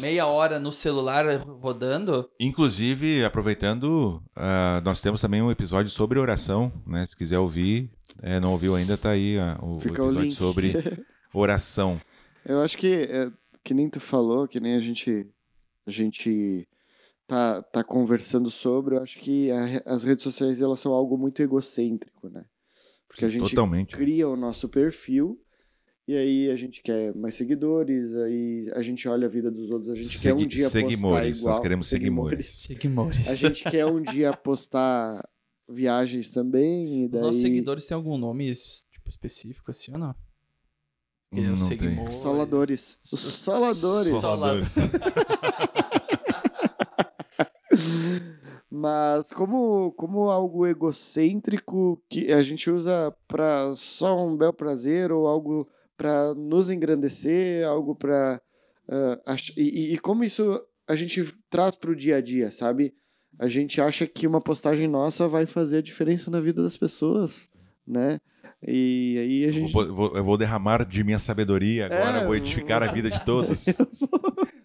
meia hora no celular rodando. Inclusive, aproveitando, uh, nós temos também um episódio sobre oração, né? Se quiser ouvir, é, não ouviu ainda, tá aí uh, o Fica episódio o sobre oração. Eu acho que, é, que nem tu falou, que nem a gente, a gente tá, tá conversando sobre, eu acho que a, as redes sociais elas são algo muito egocêntrico, né? Porque a gente Totalmente. cria o nosso perfil e aí a gente quer mais seguidores, aí a gente olha a vida dos outros, a gente Segui quer um dia postar igual. Nós queremos seguimores. Seguimores. A gente quer um dia postar viagens também. Daí... Os nossos seguidores têm algum nome tipo, específico assim ou não? Não, não Soladores. Os soladores. Soladores. Mas como, como algo egocêntrico que a gente usa para só um bel prazer ou algo para nos engrandecer, algo para. Uh, ah, e, e, como isso a gente traz para o dia a dia, sabe? A gente acha que uma postagem nossa vai fazer a diferença na vida das pessoas, né? E aí a gente. Eu vou, eu vou derramar de minha sabedoria agora, é, vou edificar a vida de todos.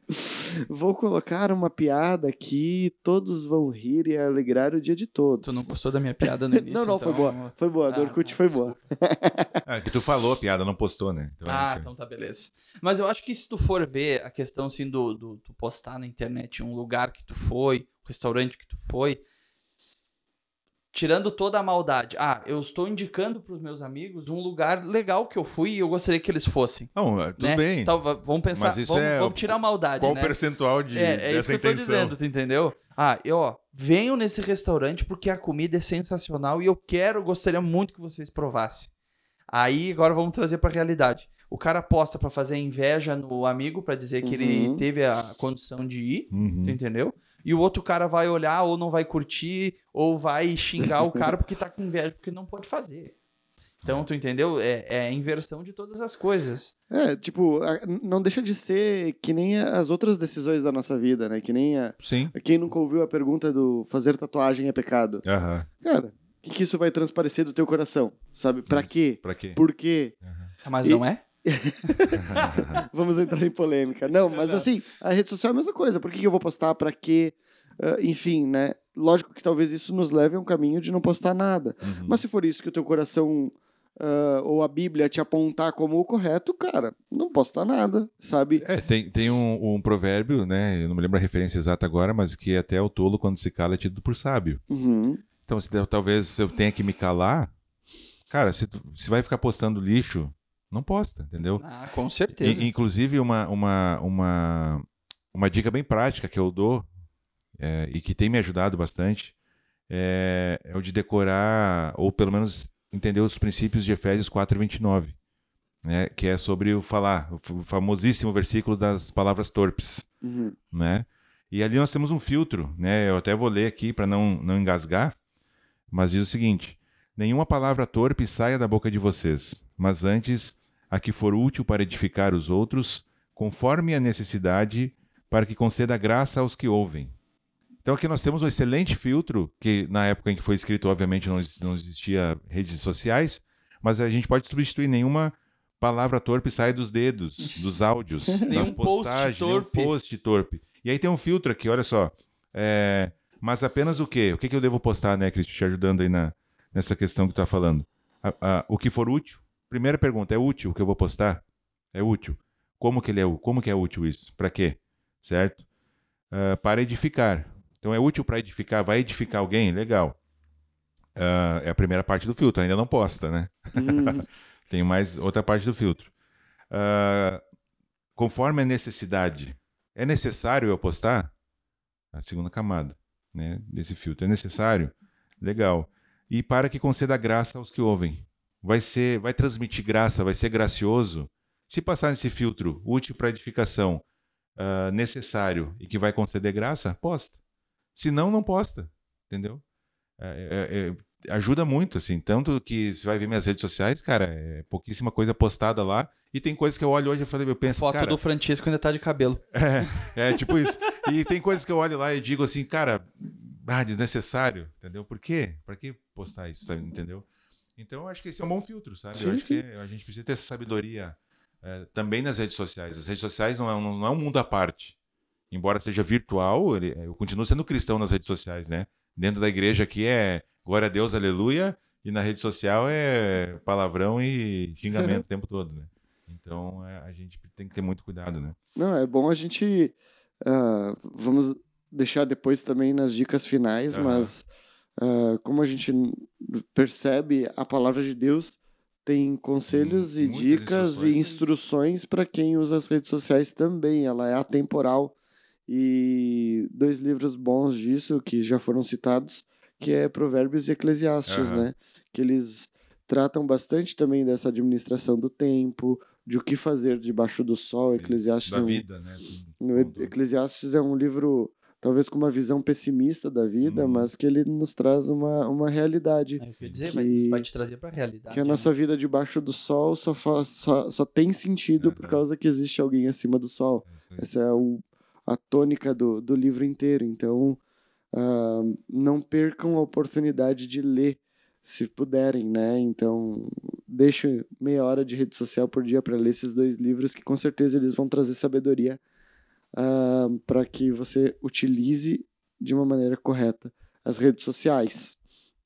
Vou colocar uma piada aqui, todos vão rir e alegrar o dia de todos. Tu não gostou da minha piada no início? não, não, então... foi boa. Foi boa, a ah, Dorkut foi boa. é que tu falou a piada, não postou, né? Então, ah, então tá, beleza. Mas eu acho que se tu for ver a questão, assim, do, do tu postar na internet um lugar que tu foi, um restaurante que tu foi, tirando toda a maldade. Ah, eu estou indicando para os meus amigos um lugar legal que eu fui e eu gostaria que eles fossem. Não, é, tudo né? bem. Então, vamos pensar, vamos, é, vamos, tirar a maldade, Qual né? o percentual de É, é isso que eu estou dizendo, tu entendeu? Ah, eu, ó, venho nesse restaurante porque a comida é sensacional e eu quero, gostaria muito que vocês provassem. Aí, agora vamos trazer para a realidade. O cara aposta para fazer inveja no amigo para dizer que uhum. ele teve a condição de ir, uhum. tu entendeu? E o outro cara vai olhar ou não vai curtir ou vai xingar o cara porque tá com inveja, porque não pode fazer. Então, tu entendeu? É, é a inversão de todas as coisas. É, tipo, não deixa de ser que nem as outras decisões da nossa vida, né? Que nem a. Sim. Quem nunca ouviu a pergunta do fazer tatuagem é pecado? Uhum. Cara, o que, que, isso vai transparecer do teu coração? Sabe? Pra quê? Pra quê? Por quê? Uhum. Mas e... não é? Vamos entrar em polêmica. Não, mas assim, a rede social é a mesma coisa. Por que, que eu vou postar? Para quê? Uh, enfim, né? Lógico que talvez isso nos leve a um caminho de não postar nada. Uhum. Mas se for isso que o teu coração uh, ou a Bíblia te apontar como o correto, cara, não posta nada, sabe? É, tem, tem um, um, provérbio, né? Eu não me lembro a referência exata agora, mas que até o tolo, quando se cala, é tido por sábio. Uhum. Então, se, talvez eu tenha que me calar, cara, se, se vai ficar postando lixo não posta, entendeu? Ah, com certeza. E, inclusive, uma, uma, uma, uma dica bem prática que eu dou é, e que tem me ajudado bastante é, é, o de decorar, ou pelo menos entender os princípios de Efésios 4,29, né, que é sobre o falar, o famosíssimo versículo das palavras torpes. Uhum. Né? E ali nós temos um filtro, né? eu até vou ler aqui para não, não engasgar, mas diz o seguinte: Nenhuma palavra torpe saia da boca de vocês, mas antes a que for útil para edificar os outros, conforme a necessidade, para que conceda graça aos que ouvem. Então aqui nós temos um excelente filtro, que na época em que foi escrito, obviamente, não, não existia redes sociais, mas a gente pode substituir nenhuma palavra torpe sai dos dedos, dos áudios, das post postagens, nenhum torpe. post torpe. E aí tem um filtro aqui, olha só. É, mas apenas o quê? O que, que eu devo postar, né, Cristian, te ajudando aí na, nessa questão que tu tá falando? A- a- o que for útil. Primeira pergunta, é útil o que eu vou postar? É útil. Como que ele é, como que é útil isso? Para quê? Certo? Ah, para edificar. Então é útil para edificar, vai edificar alguém? Legal. Ah, é a primeira parte do filtro, ainda não posta, né? Hum, Tem mais outra parte do filtro. Ah, conforme a necessidade. É necessário eu postar? A segunda camada né, desse filtro. É necessário? Legal. E para que conceda graça aos que ouvem. Vai ser, vai transmitir graça, vai ser gracioso. Se passar nesse filtro útil para edificação, ah, necessário e que vai conceder graça, posta. Se não, não posta. Entendeu? É- é- é- ajuda muito, assim. Tanto que você vai ver minhas redes sociais, cara, é pouquíssima coisa postada lá. E tem coisas que eu olho hoje e falei, eu penso, Foto cara, do Francisco ainda tá de cabelo. é, é tipo isso. E tem coisas que eu olho lá e digo assim, cara, ah, desnecessário, entendeu? Por quê? Pra que postar isso, sabe? entendeu? Então eu acho que esse é um bom filtro, sabe? Sim, eu acho sim. que a gente precisa ter essa sabedoria é, também nas redes sociais. As redes sociais não é, um- não é um mundo à parte. Embora seja virtual, ele, eu continuo sendo cristão nas redes sociais, né? Dentro da igreja aqui é glória a Deus, aleluia, e na rede social é palavrão e xingamento o tempo todo, né? Então é, a gente tem que ter muito cuidado, né? Não, é bom a gente. ah, vamos deixar depois também nas dicas finais, Aham. mas ah, como a gente percebe, a palavra de Deus tem conselhos Hum, e dicas instruções. e instruções para quem usa as redes sociais também. Ela é atemporal. E dois livros bons disso, que já foram citados, que é Provérbios e Eclesiastes, Aham. né? Que eles tratam bastante também dessa administração do tempo, de o que fazer debaixo do sol. Eclesiastes da é um- vida, né? Eclesiastes é um livro, talvez com uma visão pessimista da vida, Uhum. mas que ele nos traz uma, uma realidade. É, eu ia dizer, Que- vai, vai te trazer pra realidade. Que a né? nossa vida debaixo do sol só, faz, só, só tem sentido por Aham. causa que existe alguém acima do sol. É isso. Essa é o, a tônica do, do livro inteiro. Então, ah, não percam a oportunidade de ler, se puderem, né? Então, deixe meia hora de rede social por dia para ler esses dois livros, que com certeza eles vão trazer sabedoria para que você utilize de uma maneira correta as redes sociais.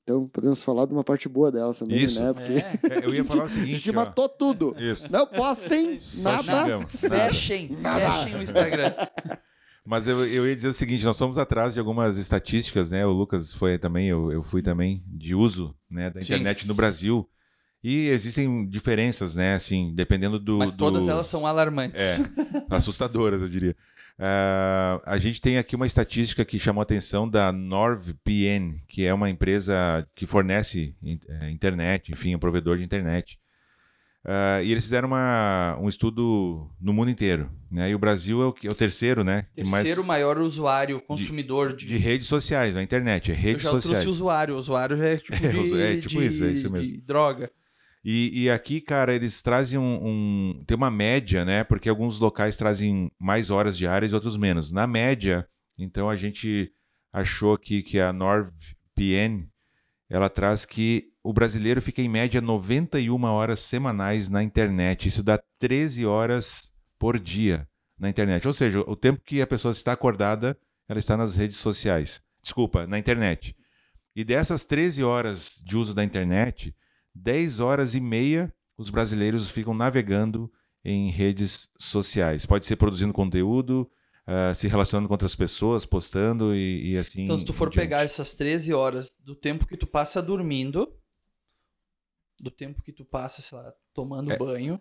Então, podemos falar de uma parte boa delas também, Isso. né? Porque É, eu ia falar o a seguinte, gente ó. matou tudo. Isso. Não postem Só nada. xingamos. Nada. fechem, fechem o Instagram. Mas eu, eu ia dizer o seguinte, nós somos atrás de algumas estatísticas, né? O Lucas foi também, eu, eu fui também, de uso né, da Sim. internet no Brasil. E existem diferenças, né? Assim, dependendo do... Mas do- todas elas são alarmantes. É, assustadoras, eu diria. Ah, a gente tem aqui uma estatística que chamou a atenção da NordVPN, que é uma empresa que fornece eh, internet, enfim, é um provedor de internet. Ah, e eles fizeram uma- um estudo no mundo inteiro. Né? E o Brasil é o, é o terceiro, né? Terceiro maior usuário, consumidor de. de redes sociais, na internet, é Eu redes já sociais. trouxe usuário. Usuário já é tipo de, É, tipo de- isso, é isso mesmo. de droga. E, e aqui, cara, eles trazem um, um- Tem uma média, né? Porque alguns locais trazem mais horas diárias e outros menos. Na média, então a gente achou aqui que a NordVPN ela traz que o brasileiro fica em média 91 horas semanais na internet. Isso dá 13 horas por dia na internet. Ou seja, o tempo que a pessoa está acordada, ela está nas redes sociais. Desculpa, na internet. E dessas 13 horas de uso da internet, 10 horas e meia os brasileiros ficam navegando em redes sociais. Pode ser produzindo conteúdo, ah, se relacionando com outras pessoas, postando e, e assim. Então, se tu for pegar essas 13 horas do tempo que tu passa dormindo, do tempo que tu passa, sei lá, tomando É. banho,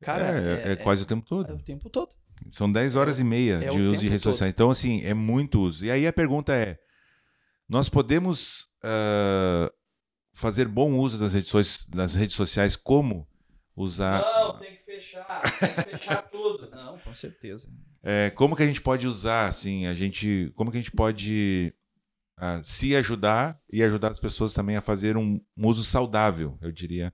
cara, é, é- é quase o tempo todo. é o tempo todo. São 10 horas e meia é o de uso de redes sociais. Então, assim, é muito uso. E aí a pergunta é: nós podemos ah, fazer bom uso das redes, so- das redes sociais como usar. Não, tem que fechar, tem que fechar tudo. Não, com certeza. É, como que a gente pode usar, assim, a gente, como que a gente pode ah, se ajudar e ajudar as pessoas também a fazer um, um uso saudável, eu diria,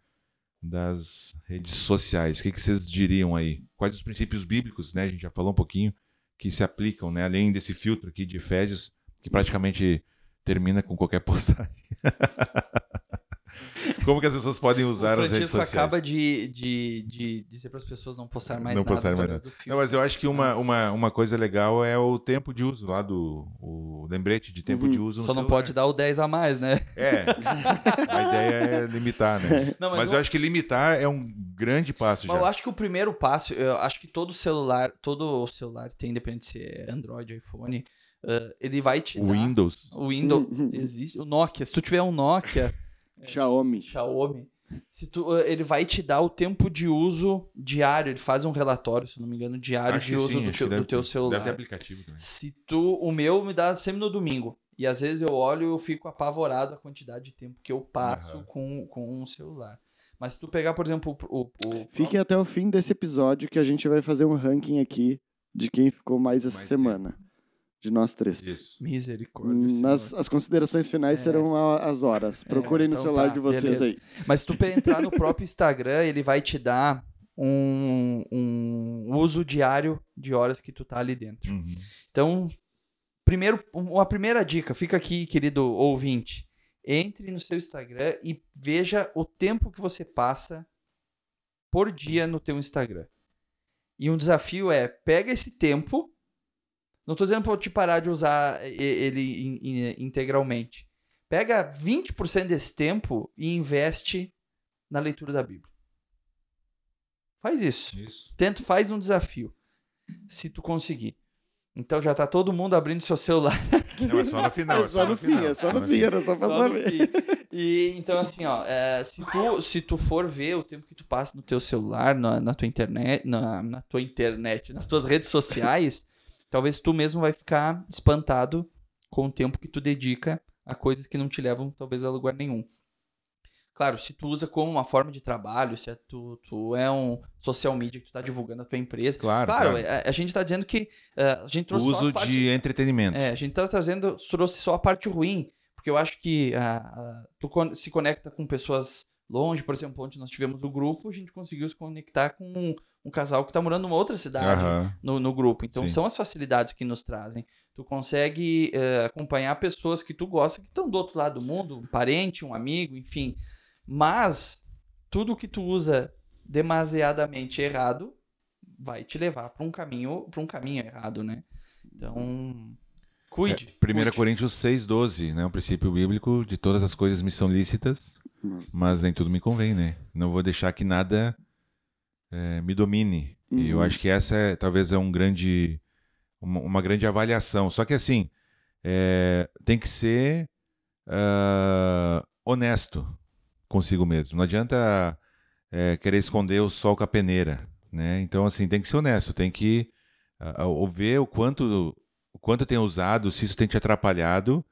das redes sociais. O que, que vocês diriam aí? Quais os princípios bíblicos, né? A gente já falou um pouquinho que se aplicam, né? Além desse filtro aqui de Efésios, que praticamente termina com qualquer postagem. Como que as pessoas podem usar o as redes Francisco sociais? acaba de, de, de dizer para as pessoas não postar mais Não nada postar mais nada. do filme. Não, mas eu acho que uma, uma, uma coisa legal é o tempo de uso lá do o lembrete de tempo Uhum. de uso no Só não celular. pode dar o 10 a mais, né? É. A ideia é limitar, né? Não, mas mas eu eu- acho que limitar é um grande passo Mas eu já. acho que o primeiro passo, eu acho que todo celular, todo celular tem, independente se é Android, iPhone, eh, ele vai te O dar... Windows. O Windows. Uhum. existe. O Nokia. Se tu tiver um Nokia, Xiaomi. Xiaomi, se tu, eh, ele vai te dar o tempo de uso diário. Ele faz um relatório, se não me engano, diário Acho de uso sim, do, teu, deve do teu celular. Deve ter aplicativo também. Se tu, o meu me dá sempre no domingo. E às vezes eu olho e eu fico apavorado a quantidade de tempo que eu passo Aham. com, com um celular. Mas se tu pegar, por exemplo, o. o, o Fiquem até o fim desse episódio que a gente vai fazer um ranking aqui de quem ficou mais essa Mais semana. De nós três. Isso. Misericórdia. Hum. Nas, as considerações finais É. serão as horas. Procurem no então celular tá, de vocês beleza. aí. Mas se tu entrar no próprio Instagram, ele vai te dar um, um uso diário de horas que tu tá ali dentro. Uhum. Então, primeiro, uma primeira dica, fica aqui, querido ouvinte. Entre no seu Instagram e veja o tempo que você passa por dia no teu Instagram. E um desafio é, pega esse tempo, não tô dizendo pra te parar de usar e- ele in- in- integralmente. Pega 20% desse tempo e investe na leitura da Bíblia. Faz isso. Isso. Tenta, faz um desafio. Se tu conseguir. Então já tá todo mundo abrindo seu celular. Não, é só no final. É só no fim, final, é só no fim, era só pra saber. E então, assim, ó, é, se, tu, se tu for ver o tempo que tu passa no teu celular, na, na tua internet, na, na tua internet, nas tuas redes sociais, talvez tu mesmo vai ficar espantado com o tempo que tu dedica a coisas que não te levam, talvez, a lugar nenhum. Claro, se tu usa como uma forma de trabalho, se é tu, tu é um social media que tu tá divulgando a tua empresa. Claro, Claro, claro. A, a gente tá dizendo que é, a gente trouxe só as Uso partes- de entretenimento. é, a gente tá trazendo, trouxe só a parte ruim, porque eu acho que ah, ah, tu con- se conecta com pessoas longe, por exemplo, onde nós tivemos o grupo, a gente conseguiu se conectar com um, casal que tá morando numa outra cidade Aham. no, no grupo. Então Sim. são as facilidades que nos trazem. Tu consegue eh, acompanhar pessoas que tu gosta, que estão do outro lado do mundo, um parente, um amigo, enfim. Mas tudo que tu usa demasiadamente errado vai te levar para um caminho, para um caminho errado, né? Então, cuide. É, 1 cuide. Coríntios 6,12, né? Um princípio bíblico de todas as coisas me são lícitas, Mas- mas nem tudo me convém, né? Não vou deixar que nada eh, me domine. E eu Uhum. acho que essa é, talvez é um grande, uma, uma grande avaliação. Só que assim, eh, tem que ser ah, honesto consigo mesmo. Não adianta eh, querer esconder o sol com a peneira, né? Então assim, tem que ser honesto, tem que ah, ver o quanto o quanto tem usado, se isso tem te atrapalhado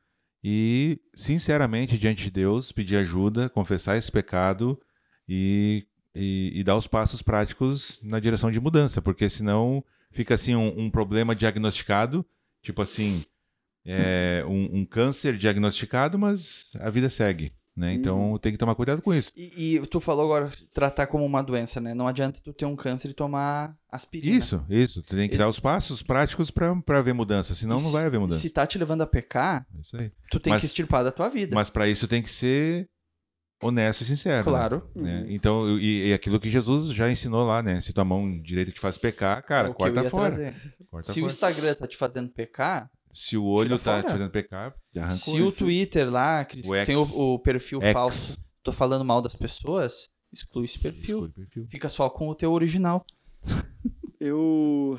e, sinceramente, diante de Deus, pedir ajuda, confessar esse pecado e, e, e dar os passos práticos na direção de mudança, porque senão fica assim um, um problema diagnosticado, tipo assim, é, um, um câncer diagnosticado, mas a vida segue, né? Então tem que tomar cuidado com isso. E, e tu falou agora tratar como uma doença, né? Não adianta tu ter um câncer e tomar aspirina. Isso, isso. Tu tem que dar os passos práticos para haver mudança, senão E não vai haver mudança. Se tá te levando a pecar, É tu tem Mas- que extirpar da tua vida. Mas para isso tem que ser honesto e sincero. né? claro. né? Uhum. Então, e, e aquilo que Jesus já ensinou lá, né? Se tua mão direita te faz pecar, cara, É o corta fora. Corta Se o fora. Instagram tá te fazendo pecar, Se o olho tá fora. te fazendo pecar, arranca se o Twitter lá, Cris, O tem o, o perfil X. falso, tô falando mal das pessoas, exclui esse perfil. Exclui o perfil. Fica só com o teu original. Eu,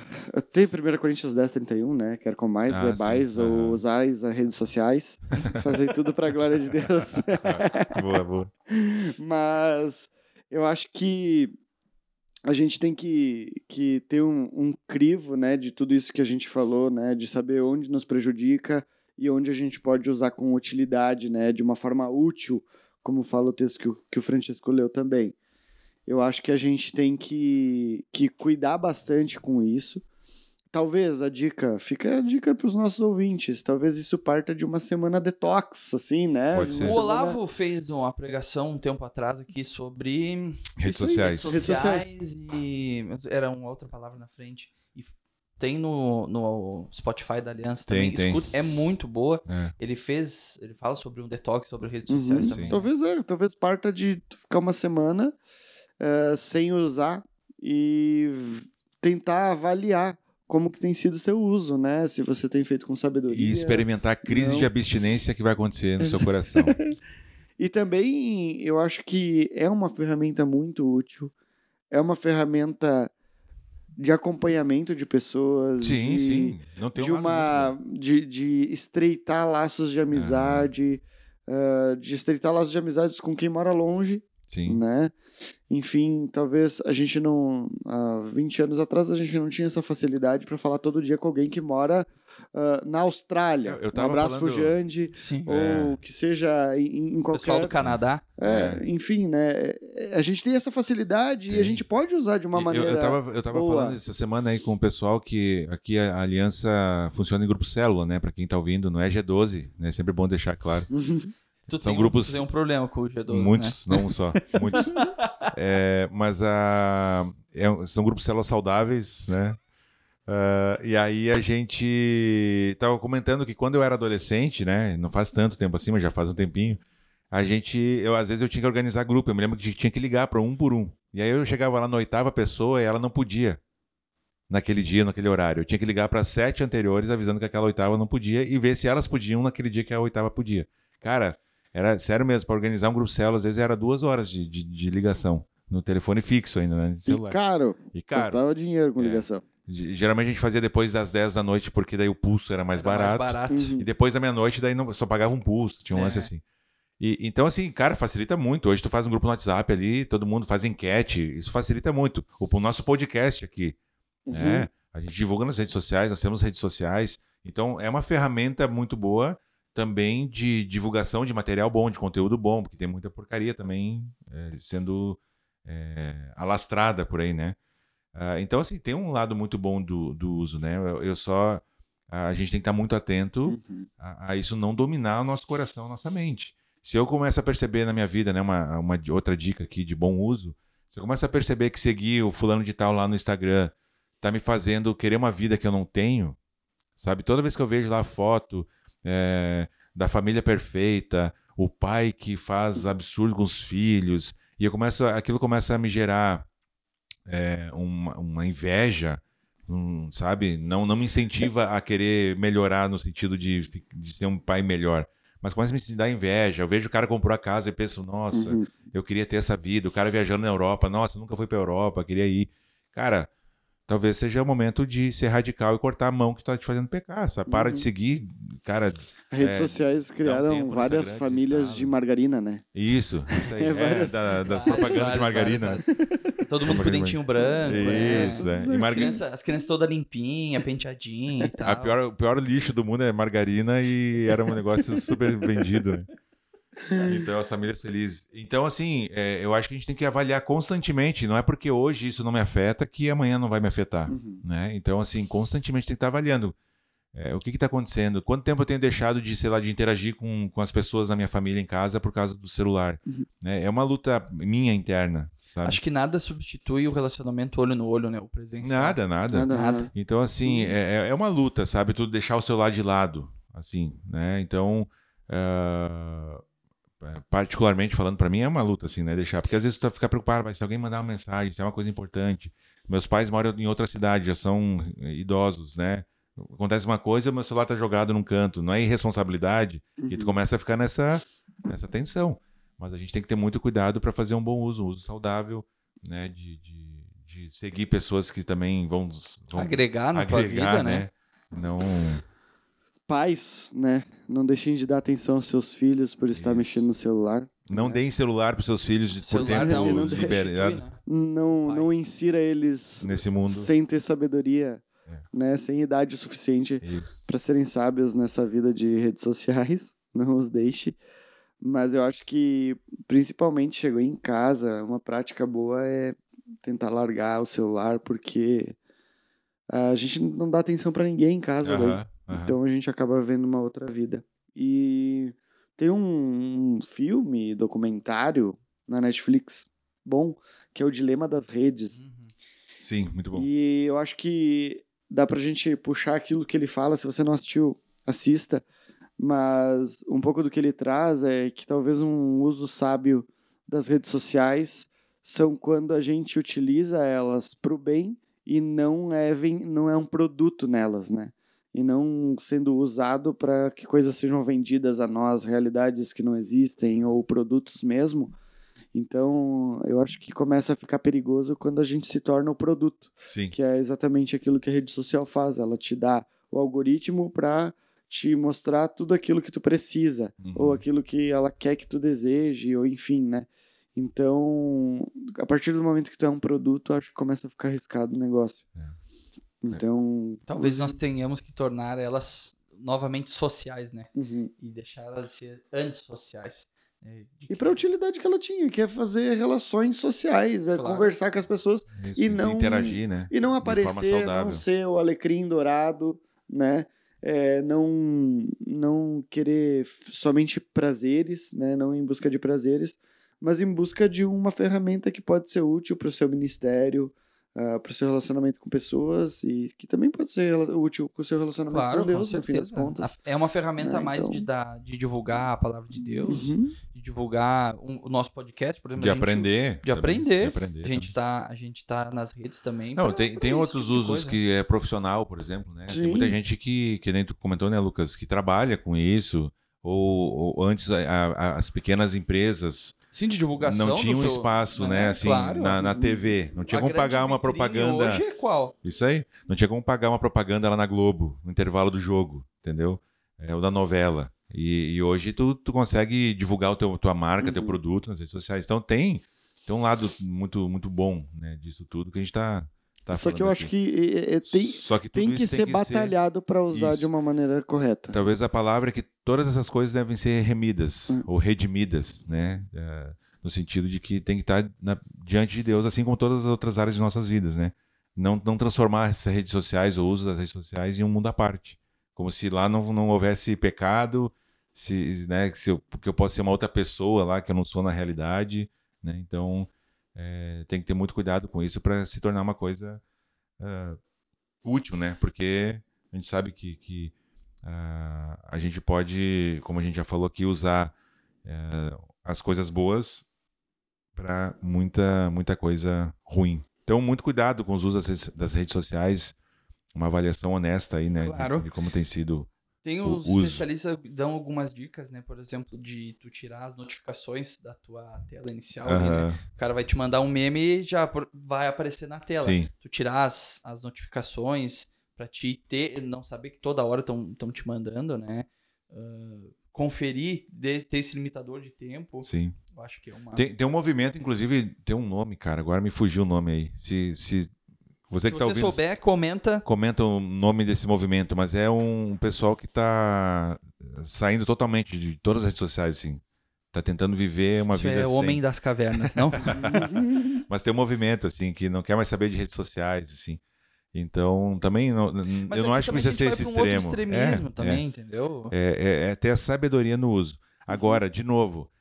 tenho 1 Coríntios 10, 31, né? Quer com mais, Ah, bebais sim. ou Aham. usais as redes sociais. Fazer tudo pra glória de Deus. boa, boa. Mas eu acho que a gente tem que, que ter um, um crivo, né, de tudo isso que a gente falou, né, de saber onde nos prejudica e onde a gente pode usar com utilidade, né, de uma forma útil, como fala o texto que o, que o Francisco leu também. Eu acho que a gente tem que, que cuidar bastante com isso. Talvez a dica, fica a dica para os nossos ouvintes, talvez isso parta de uma semana detox, assim, né? Pode De ser. O semana- Olavo fez uma pregação um tempo atrás aqui sobre Redes sociais. Redes sociais e era uma outra palavra na frente e tem no, no Spotify da Aliança Tem, também. tem. Escuta, é muito boa. É. Ele fez. Ele fala sobre um detox, sobre redes Uhum. sociais Sim. também. Talvez é, talvez parta de ficar uma semana eh, sem usar e tentar avaliar como que tem sido o seu uso, né? Se você tem feito com sabedoria. E experimentar a crise Não. de abstinência que vai acontecer no seu coração. E também eu acho que é uma ferramenta muito útil. É uma ferramenta de acompanhamento de pessoas. sim, de, sim. Não tem de um uma de, de estreitar laços de amizade, ah, de estreitar laços de amizades com quem mora longe. Sim. né? Enfim, talvez a gente não há 20 anos atrás a gente não tinha essa facilidade para falar todo dia com alguém que mora ah, na Austrália. Eu- eu um abraço pro falando- Jandi, Sim. ou que seja em, em qualquer Pessoal do Canadá. é, enfim, né? é, A gente tem essa facilidade e a gente pode usar de uma Eu- maneira. Eu, tava, eu tava boa. falando essa semana aí com o pessoal que aqui a aliança funciona em grupo célula, né? Pra quem tá ouvindo, não é G12, né? Sempre bom deixar claro. Tu São tem grupos- Um, tu tem um problema com o G12. Né? Muitos, não um só, muitos. É, mas a, é são grupos células saudáveis, né? Ah, e aí a gente tava comentando que quando eu era adolescente, né? Não faz tanto tempo assim, mas já faz um tempinho. A gente, eu às vezes eu tinha que organizar grupo. Eu me lembro que tinha que ligar para um por um. E aí eu chegava lá na oitava pessoa e ela não podia naquele dia, naquele horário. Eu tinha que ligar para sete anteriores avisando que aquela oitava não podia e ver se elas podiam naquele dia que a oitava podia. Cara, era sério mesmo, para organizar um grupo célula, às vezes era duas horas de, de, de ligação. No telefone fixo ainda, né? de E Celular. caro, E caro. custava dinheiro com É. ligação. G- Geralmente a gente fazia depois das 10 da noite, porque daí o pulso era mais Era barato. mais barato. Uhum. E depois da meia-noite, daí não, só pagava um pulso, tinha um É. lance assim. E, então, assim, cara, facilita muito. Hoje tu faz um grupo no WhatsApp ali, todo mundo faz enquete, isso facilita muito. O, o nosso podcast aqui, Uhum. né? A gente divulga nas redes sociais, nós temos redes sociais. Então, é uma ferramenta muito boa também de divulgação de material bom, de conteúdo bom, porque tem muita porcaria também é, sendo é, alastrada por aí, né? Ah, então, assim, tem um lado muito bom do, do uso, né? Eu, eu só. A gente tem que estar muito atento Uhum. a, a isso não dominar o nosso coração, a nossa mente. Se eu começo a perceber na minha vida, né, uma, uma outra dica aqui de bom uso, se eu começo a perceber que seguir o fulano de tal lá no Instagram tá me fazendo querer uma vida que eu não tenho, sabe? Toda vez que eu vejo lá a foto é, da família perfeita, o pai que faz absurdo com os filhos, e eu começo, aquilo começa a me gerar é, uma, uma inveja, um, sabe? Não, não me incentiva a querer melhorar no sentido de, de ser um pai melhor. Mas começa a me dar inveja. Eu vejo o cara comprou a casa e penso, nossa, Uhum. eu queria ter essa vida. O cara viajando na Europa, nossa, nunca fui pra Europa, queria ir. Cara, talvez seja o momento de ser radical e cortar a mão que tá te fazendo pecar, sabe? Para Uhum. de seguir, cara, As redes É, sociais criaram várias famílias Insta. de margarina, né? isso, isso aí. É, É, várias- da- das propagandas de margarina. várias, várias. Todo mundo com dentinho branco, né? Isso, é. E As crianças, as crianças todas limpinhas, penteadinha e tal. A pior, o pior lixo do mundo é margarina e era um negócio super vendido. Né? Então, as famílias felizes. Então, assim, é, eu acho que a gente tem que avaliar constantemente. Não é porque hoje isso não me afeta que amanhã não vai me afetar. Uhum. Né? Então, assim, constantemente tem que estar avaliando. é, o que está acontecendo? Quanto tempo eu tenho deixado de, sei lá, de interagir com, com as pessoas da minha família em casa por causa do celular? Uhum. né? É uma luta minha interna, sabe? Acho que nada substitui o relacionamento olho no olho, né? O presencial. Nada, nada. Nada, Nada. Então, assim, é, é uma luta, sabe? Tu deixar o celular de lado, assim, né? Então, ah, particularmente falando pra mim, é uma luta, assim, né? Deixar. Porque às vezes tu fica preocupado, mas se alguém mandar uma mensagem, se é uma coisa importante. Meus pais moram em outra cidade, já são idosos, né? Acontece uma coisa, meu celular tá jogado num canto. Não é irresponsabilidade, e tu Uhum. começa a ficar nessa, nessa tensão. Mas a gente tem que ter muito cuidado para fazer um bom uso, um uso saudável, né? De, de, de seguir pessoas que também vão, vão Agregar na tua agregar, vida, né? Não. Pais, né? Não deixem de dar atenção aos seus filhos por estar Isso. mexendo no celular. Não É. deem celular para seus filhos de- por tempo não, não liberado substitui, né? Não, não insira eles nesse mundo. sem ter sabedoria, É. né? Sem idade suficiente para serem sábios nessa vida de redes sociais. Não os deixe. Mas eu acho que, principalmente, chegou em casa, uma prática boa é tentar largar o celular, porque a gente não dá atenção para ninguém em casa. daí. Aham. Então a gente acaba vendo uma outra vida. E tem um, um filme, documentário na Netflix bom, que é o Dilema das Redes. Uhum. Sim, muito bom. E eu acho que dá pra gente puxar aquilo que ele fala. Se você não assistiu, assista. Mas um pouco do que ele traz é que talvez um uso sábio das redes sociais são quando a gente utiliza elas para o bem e não é, não é um produto nelas, né? E não sendo usado para que coisas sejam vendidas a nós, realidades que não existem ou produtos mesmo. Então, eu acho que começa a ficar perigoso quando a gente se torna o produto. Sim. Que é exatamente aquilo que a rede social faz. Ela te dá o algoritmo para te mostrar tudo aquilo que tu precisa, Uhum. ou aquilo que ela quer que tu deseje, ou enfim, né? Então, a partir do momento que tu é um produto, acho que começa a ficar arriscado o negócio. É. Então. Talvez nós tenhamos que tornar elas novamente sociais, né? Uhum. E deixar elas ser antissociais. É, E que- para a utilidade que ela tinha, que é fazer relações sociais, é Claro. conversar com as pessoas Isso, E não- interagir, né? e não aparecer, não ser o alecrim dourado, né? É, não, não querer somente prazeres, né? Não em busca de prazeres, mas em busca de uma ferramenta que pode ser útil para o seu ministério, para o seu relacionamento com pessoas e que também pode ser útil com o seu relacionamento Claro, com Deus, com no fim das certeza. contas. É uma ferramenta É, a mais então- de, dar, de divulgar a palavra de Deus, Uhum. de divulgar um- o nosso podcast, por exemplo. De a gente- aprender. de também, aprender. De aprender. A gente, tá, a gente tá nas redes também. Não, pra- tem, pra tem outros tipo usos que é profissional, por exemplo, né? Sim. Tem muita gente que, que nem tu comentou, né, Lucas, que trabalha com isso, ou, ou antes a- a- as pequenas empresas Sim, de divulgação. não do tinham seu- espaço, né? né, assim, Claro. na, na TV, não tinha A como pagar uma propaganda, Hoje é qual? isso aí, não tinha como pagar uma propaganda lá na Globo, no intervalo do jogo, entendeu? É, ou da novela. E, e hoje tu, tu consegue divulgar o teu, tua marca, teu Uhum. produto nas redes sociais. Então tem, tem um lado muito, muito bom né, disso tudo que a gente tá, tá Só que eu falando acho aqui. que é, é, tem, que tem que ser batalhado para usar Isso. de uma maneira correta. Talvez a palavra é que todas essas coisas devem ser remidas Hum. ou redimidas, né? É, no sentido de que tem que estar na- diante de Deus, assim como todas as outras áreas de nossas vidas, né? Não, não transformar essas redes sociais ou o uso das redes sociais em um mundo à parte. Como se lá não, não houvesse pecado, se, né, se eu, porque eu posso ser uma outra pessoa lá que eu não sou na realidade, né? Então é, tem que ter muito cuidado com isso para se tornar uma coisa ah, útil, né? Porque a gente sabe que, que ah, a gente pode, como a gente já falou aqui, usar eh, as coisas boas para muita, muita coisa ruim. Então, muito cuidado com os usos das redes, sociais, uma avaliação honesta aí, né? de- Claro. De, como tem sido. Tem os uso. especialistas que dão algumas dicas, né? Por exemplo, de tu tirar as notificações da tua tela inicial. né? O cara vai te mandar um meme e já vai aparecer na tela. Sim, Tu tirar as, as notificações pra te ter, não saber que toda hora estão te mandando, né? Ah, conferir, de- ter esse limitador de tempo. sim. Eu acho que é uma. Tem, tem um movimento, inclusive, tem um nome, cara. Agora me fugiu o nome aí. Se, se você Se que tá você ouvindo, souber, comenta. comenta o nome desse movimento, mas é um pessoal que tá saindo totalmente de todas as redes sociais, assim. Tá tentando viver uma Isso vida é o sem. Homem das Cavernas, não? Mas tem um movimento, assim, que não quer mais saber de redes sociais, assim. Então, também, não- Mas eu não aqui acho que precisa ser esse um extremo. extremismo É, também, entendeu? É, é, é ter a sabedoria no uso. Agora, de novo,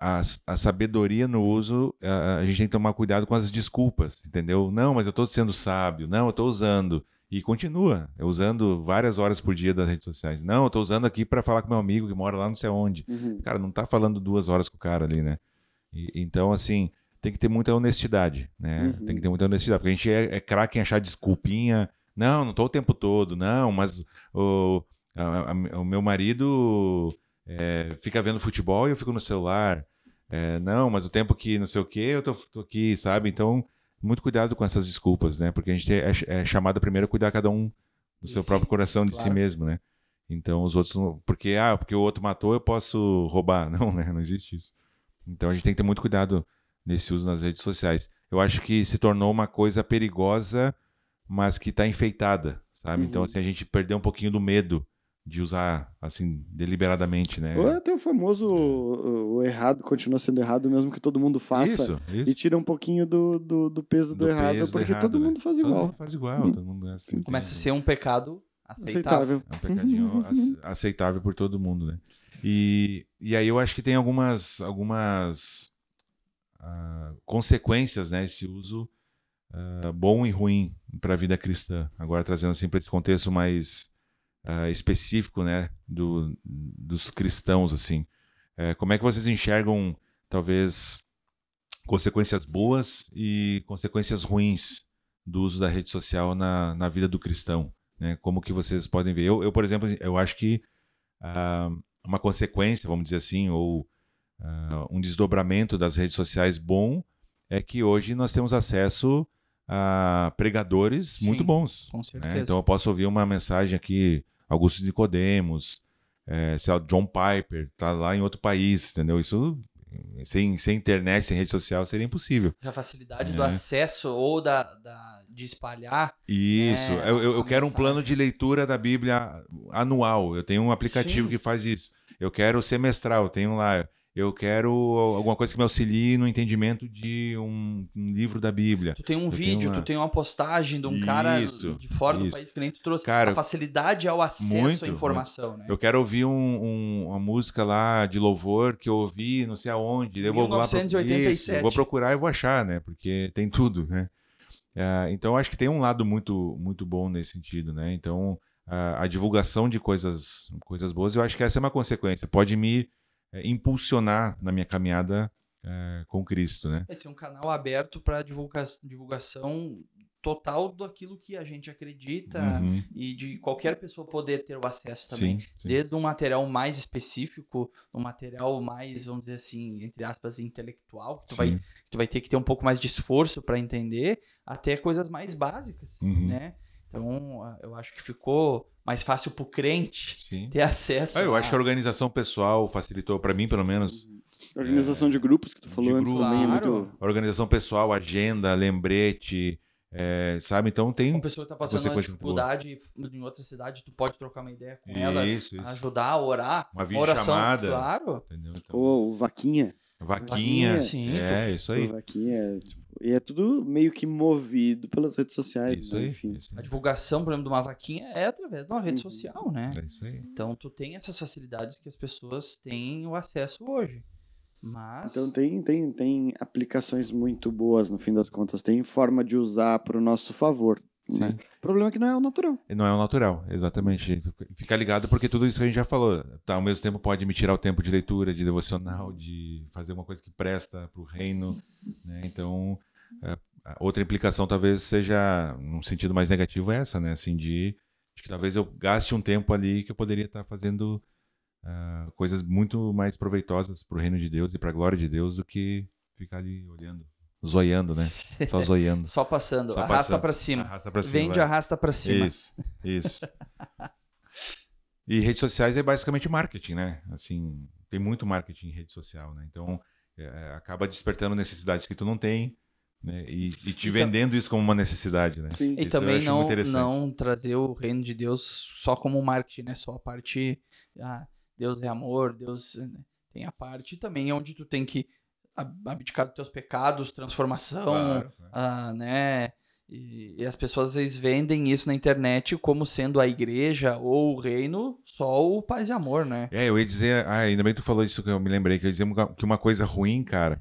a, a- sabedoria no uso, a, a gente tem que tomar cuidado com as desculpas, entendeu? Não, mas eu estou sendo sábio. Não, eu estou usando. E continua, eu usando várias horas por dia das redes sociais. Não, eu estou usando aqui para falar com meu amigo que mora lá não sei onde. Uhum. Cara, não tá falando duas horas com o cara ali, né? E- então, assim, tem que ter muita honestidade, né? Uhum. Tem que ter muita honestidade, porque a gente é, é craque em achar desculpinha. Não, não tô o tempo todo, não, mas o, a- o meu marido é, fica vendo futebol e eu fico no celular. É, não, mas o tempo que não sei o que, eu tô, tô aqui, sabe? Então, muito cuidado com essas desculpas, né? Porque a gente é, é chamado primeiro a cuidar cada um do seu si, próprio coração, de si claro. mesmo, né? Então os outros não. Porque, ah, porque o outro matou, eu posso roubar. Não, né? Não existe isso. Então a gente tem que ter muito cuidado nesse uso nas redes sociais. Eu acho que se tornou uma coisa perigosa, mas que está enfeitada, sabe? Uhum. Então, assim, a gente perdeu um pouquinho do medo de usar, assim, deliberadamente, né? Ou é até o famoso o, o errado continua sendo errado, mesmo que todo mundo faça. Isso, isso. E tira um pouquinho do, do, do peso do, Do errado, peso do porque errado, todo né? mundo faz Todo igual. mundo faz igual, todo mundo é assim. Começa a tem- ser um pecado aceitável. Aceitável. É um pecadinho ace- aceitável por todo mundo, né? E, e aí eu acho que tem algumas, algumas ah, consequências, né? Esse uso uh, bom e ruim para a vida cristã. Agora trazendo assim para esse contexto mais uh, específico, né, do, dos cristãos assim. Uh, como é que vocês enxergam talvez consequências boas e consequências ruins do uso da rede social na, na vida do cristão? Né? Como que vocês podem ver? Eu, eu por exemplo, eu acho que uh, uma consequência, vamos dizer assim, ou uh, um desdobramento das redes sociais bom é que hoje nós temos acesso a pregadores Sim, muito bons. Com né? certeza. Então eu posso ouvir uma mensagem aqui, Augusto Nicodemos, é, sei lá, John Piper, tá lá em outro país, entendeu? Isso sem, sem internet, sem rede social, seria impossível. A facilidade É. do acesso ou da, da- de espalhar. Isso. É, eu, eu, eu quero um plano de leitura da Bíblia anual. Eu tenho um aplicativo Sim. que faz isso. Eu quero semestral, eu tenho lá. Eu quero alguma coisa que me auxilie no entendimento de um, um livro da Bíblia. Tu tem um Eu vídeo, uma- tu tem uma postagem de um cara Isso, de fora do isso. país que nem tu trouxe. Cara, a facilidade ao acesso muito, à informação, né? Eu quero ouvir um- um- uma música lá de louvor que eu ouvi não sei aonde. Eu vou lá pro- 1987. Isso, eu vou procurar e vou achar, né? Porque tem tudo, né? Ah, então acho que tem um lado muito muito bom nesse sentido, né? Então a, a divulgação de coisas coisas boas, eu acho que essa é uma consequência. Pode me eh, impulsionar na minha caminhada eh, com Cristo, né? Vai ser um canal aberto para divulgação total daquilo que a gente acredita Uhum. e de qualquer pessoa poder ter o acesso também. Sim, sim. Desde um material mais específico, um material mais, vamos dizer assim, entre aspas, intelectual, que tu, vai, Sim. tu vai ter que ter um pouco mais de esforço para entender, até coisas mais básicas, Uhum. né? Então, eu acho que ficou mais fácil pro crente Sim. ter acesso Ah, eu a- acho que a organização pessoal facilitou para mim, pelo menos, Organização de grupos que tu falou de antes grupo. também é Claro. muito. a organização pessoal, agenda, lembrete, é, sabe? Então tem Uma pessoa que tá passando uma dificuldade em outra cidade, tu pode trocar uma ideia com ela, isso, isso. ajudar a orar. Uma Uma oração, videochamada. claro. Entendeu? Então, Ou o Vaquinha. vaquinha, Vaquinha. Sim, é isso O aí. Vaquinha. E é tudo meio que movido pelas redes sociais. Isso né? aí. Enfim. Isso A aí. divulgação, por exemplo, de uma vaquinha é através de uma rede Uhum. social, né? É isso aí. Então tu tem essas facilidades que as pessoas têm o acesso hoje. Mas Então tem, tem, tem aplicações muito boas, no fim das contas. Tem forma de usar para o nosso favor. Né? O problema é que não é o natural. Não é o natural, exatamente. Fica ligado porque tudo isso que a gente já falou, tá, ao mesmo tempo pode me tirar o tempo de leitura, de devocional, de fazer uma coisa que presta para o reino. Né? Então, é, outra implicação talvez seja, num sentido mais negativo, é essa, né? Assim, de, de que talvez eu gaste um tempo ali que eu poderia estar fazendo ah, coisas muito mais proveitosas para o reino de Deus e para a glória de Deus do que ficar ali olhando, zoiando, né? Só zoiando. só passando, Só arrasta passando. pra cima. Arrasta pra cima. Vende, vai. arrasta pra cima. Isso, isso. e redes sociais é basicamente marketing, né? Assim, tem muito marketing em rede social, né? Então, é, acaba despertando necessidades que tu não tem, né? E, e te E vendendo isso como uma necessidade, né? Sim. E Isso eu também acho não, não trazer o reino de Deus só como marketing, né? Só a parte. Ah, Deus é amor, Deus. né? Tem a parte também onde tu tem que abdicar dos teus pecados, transformação, Claro, claro. ah, né? E, e as pessoas às vezes vendem isso na internet como sendo a igreja ou o reino só o paz e amor, né? É, eu ia dizer, ah, ainda bem que tu falou isso que eu me lembrei, que eu ia dizer que uma coisa ruim, cara,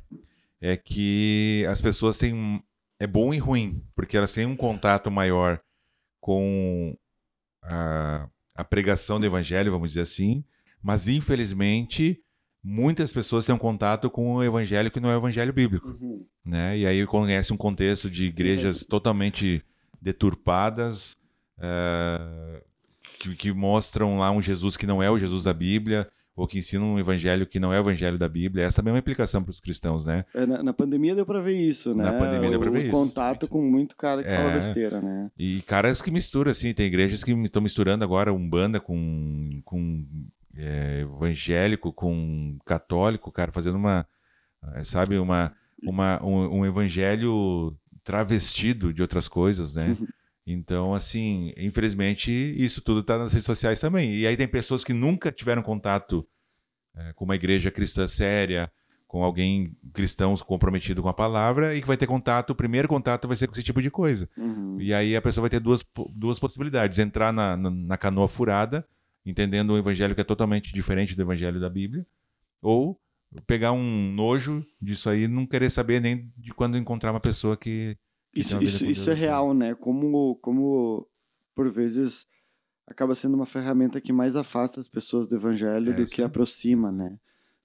é que as pessoas têm um, é bom e ruim, porque elas têm um contato maior com a, a pregação do evangelho, vamos dizer assim, mas infelizmente muitas pessoas têm um contato com o evangelho que não é o evangelho bíblico Uhum. né? E aí conhece um contexto de igrejas totalmente deturpadas, eh, que, que mostram lá um Jesus que não é o Jesus da Bíblia, ou que ensinam um evangelho que não é o evangelho da Bíblia. Essa também é uma implicação para os cristãos, né? É, Na, na pandemia deu pra ver isso, né? Na pandemia deu pra O- ver o isso. contato com muito cara que É. fala besteira, né? E caras que misturam, assim, tem igrejas que estão misturando agora Umbanda com, com é, evangélico, com católico, cara, fazendo uma, eh, sabe, uma, uma, um, um evangelho travestido de outras coisas, né? Então, assim, infelizmente, isso tudo está nas redes sociais também. E aí tem pessoas que nunca tiveram contato eh, com uma igreja cristã séria, com alguém cristão comprometido com a palavra, e que vai ter contato, o primeiro contato vai ser com esse tipo de coisa. Uhum. E aí a pessoa vai ter duas, duas possibilidades: entrar na, na, na canoa furada, entendendo um evangelho que é totalmente diferente do evangelho da Bíblia, ou pegar um nojo disso aí e não querer saber nem de quando encontrar uma pessoa que, que Isso, isso, isso é assim. real, né? Como, como, por vezes, acaba sendo uma ferramenta que mais afasta as pessoas do evangelho É, do isso que aproxima, né?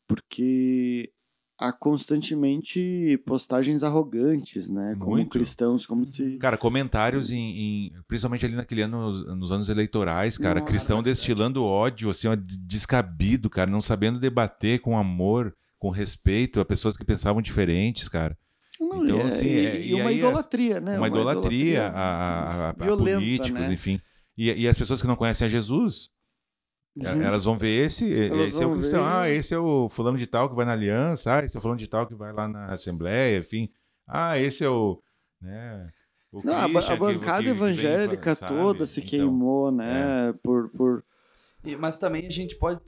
Porque há constantemente postagens arrogantes, né? Como Muito. cristãos, como se... Cara, comentários em, em- Principalmente ali naquele ano, nos, nos anos eleitorais, cara. Nossa, cristão verdade. destilando ódio, assim, ó, descabido, cara. Não sabendo debater com amor, com respeito a pessoas que pensavam diferentes, cara. Não, Então, e é- assim, e, é- e e uma aí é idolatria, né? uma idolatria a, a- a- a violenta, políticos, né? enfim. E, e as pessoas que não conhecem a Jesus, Uhum. elas vão ver esse, Elas esse é o cristão. ver- Ah, esse é o fulano de tal que vai na aliança. Ah, esse é o fulano de tal que vai lá na assembleia, enfim. Ah, esse é o... Né, o Não, a, Christian bancada que vem, evangélica sabe? toda se Então, queimou, né? Por, por, E- Mas também a gente pode.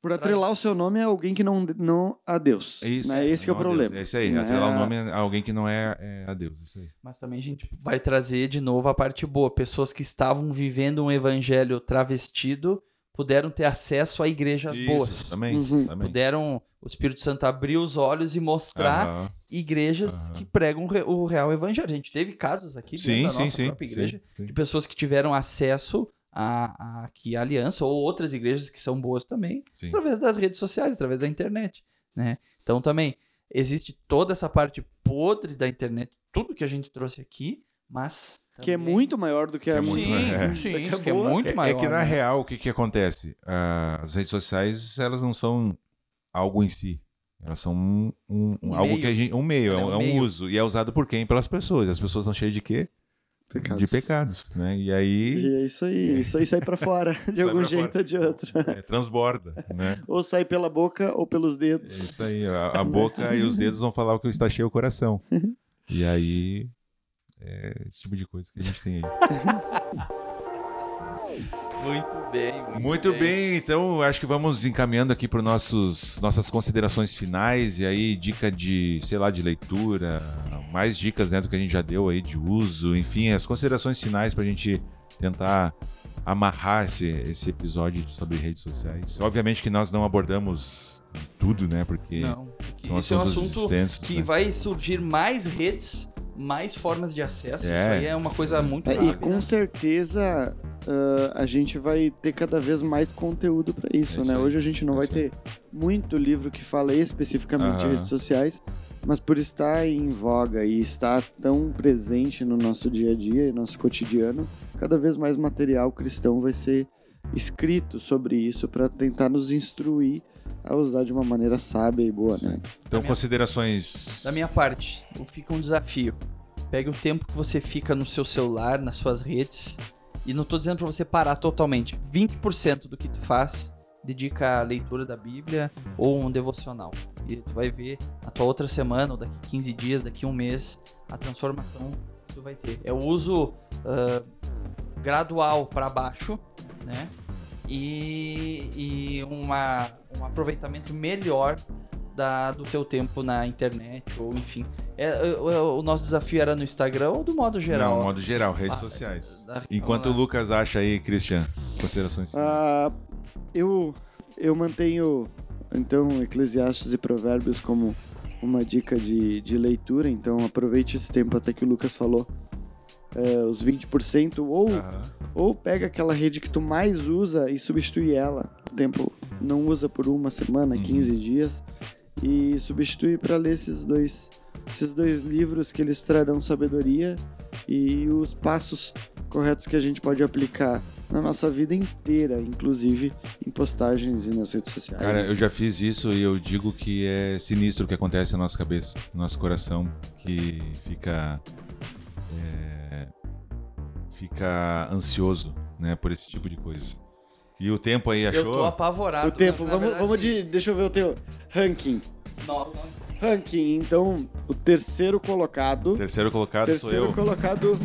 por atrelar o seu nome a alguém que não, não a Deus. É isso. Né? Esse que é o problema. É isso aí, né? atrelar o nome a alguém que não é, é a Deus. Isso aí. Mas também a gente vai trazer de novo a parte boa. Pessoas que estavam vivendo um evangelho travestido puderam ter acesso a igrejas Isso, boas. Também, Uhum. também. Puderam, o Espírito Santo abrir os olhos e mostrar Aham. igrejas Aham. que pregam re- o real evangelho. A gente teve casos aqui dentro Sim, da sim, nossa sim. própria igreja sim, sim. de pessoas que tiveram acesso a, a que a aliança ou outras igrejas que são boas também Sim. através das redes sociais, através da internet, né? Então também existe toda essa parte podre da internet, tudo que a gente trouxe aqui, mas Que é também- muito maior do que Que é é muito. muito- sim, é. sim, Que é isso que é muito É- maior. É que na né? real, o que, que acontece? Ah, as redes sociais, elas não são algo em si. Elas são um, um- Um algo meio. que a gente. Um meio, é É um, um é um meio. uso. E é usado por quem? Pelas pessoas. As pessoas estão cheias de quê? Pecados. De pecados, né? E aí E é isso aí, isso aí sai pra fora, de Sai algum jeito fora. ou de outro. é, transborda, né? Ou sai pela boca ou pelos É dedos. isso aí. A, a boca e os dedos vão falar o que está cheio o coração. E aí. É esse tipo de coisa que a gente tem aí. Muito bem, muito, Muito bem, então acho que vamos encaminhando aqui para nossos nossas considerações finais e aí dica de, sei lá, de leitura, mais dicas né, do que a gente já deu aí de uso, enfim, as considerações finais para a gente tentar amarrar esse, esse episódio sobre redes sociais. Obviamente que nós não abordamos tudo, né? Porque Não, porque são esse é um assunto que né? vai surgir mais redes, mais formas de acesso. É. Isso aí é uma coisa muito É, e rápida. com certeza ah, a gente vai ter cada vez mais conteúdo pra isso, É isso né? Hoje a gente não é vai ter muito livro que fala especificamente de Aham. redes sociais, mas por estar em voga e estar tão presente no nosso dia a dia e nosso cotidiano, cada vez mais material cristão vai ser escrito sobre isso para tentar nos instruir a usar de uma maneira sábia e boa, né? Então, Da minha- considerações. Da minha parte, fica um desafio. Pegue o tempo que você fica no seu celular, nas suas redes, e não tô dizendo pra você parar totalmente. 20% do que tu faz dedica à leitura da Bíblia ou um devocional. E tu vai ver na tua outra semana, ou daqui 15 dias, daqui um mês, a transformação que tu vai ter. É o uso ah, gradual para baixo, né? E, e uma, um aproveitamento melhor da, do teu tempo na internet, ou enfim. É, o, o nosso desafio era no Instagram ou do modo geral? Não, modo geral, redes Ah, sociais. da- Enquanto o. Lucas acha aí, Christian, considerações. Ah, eu, eu mantenho, então, Eclesiastes e Provérbios como uma dica de, de leitura, então aproveite esse tempo até que o Lucas falou, eh, os 20%, ou, Aham. ou pega aquela rede que tu mais usa e substitui ela. O tempo não usa por uma semana, Uhum. 15 dias, e substitui para ler esses dois, esses dois livros que eles trarão sabedoria e os passos corretos que a gente pode aplicar na nossa vida inteira, inclusive em postagens e nas redes sociais. Cara, eu já fiz isso e eu digo que é sinistro o que acontece na nossa cabeça, no nosso coração, que fica. é, fica ansioso, né, por esse tipo de coisa. E o tempo aí Eu tô achou? apavorado. o tempo, na vamos, verdade, vamos assim, de. Deixa eu ver o teu ranking. não- Ranking, então, o terceiro colocado. Terceiro colocado sou terceiro eu. colocado.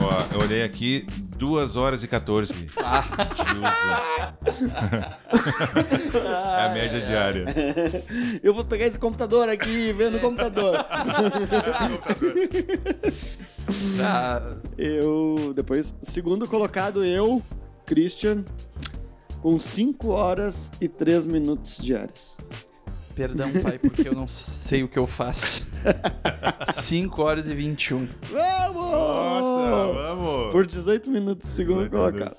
Ó, eu olhei aqui, 2 horas e 14. Ah. É a média diária. eu vou pegar esse computador aqui e ver no computador. Ah, Eu. Depois, segundo colocado, eu, Christian, com 5 horas e 3 minutos diários. perdão, pai, porque eu não sei o que eu faço. 5 horas e 21. Vamos! Nossa, vamos! Por 18 minutos, segundo colocado.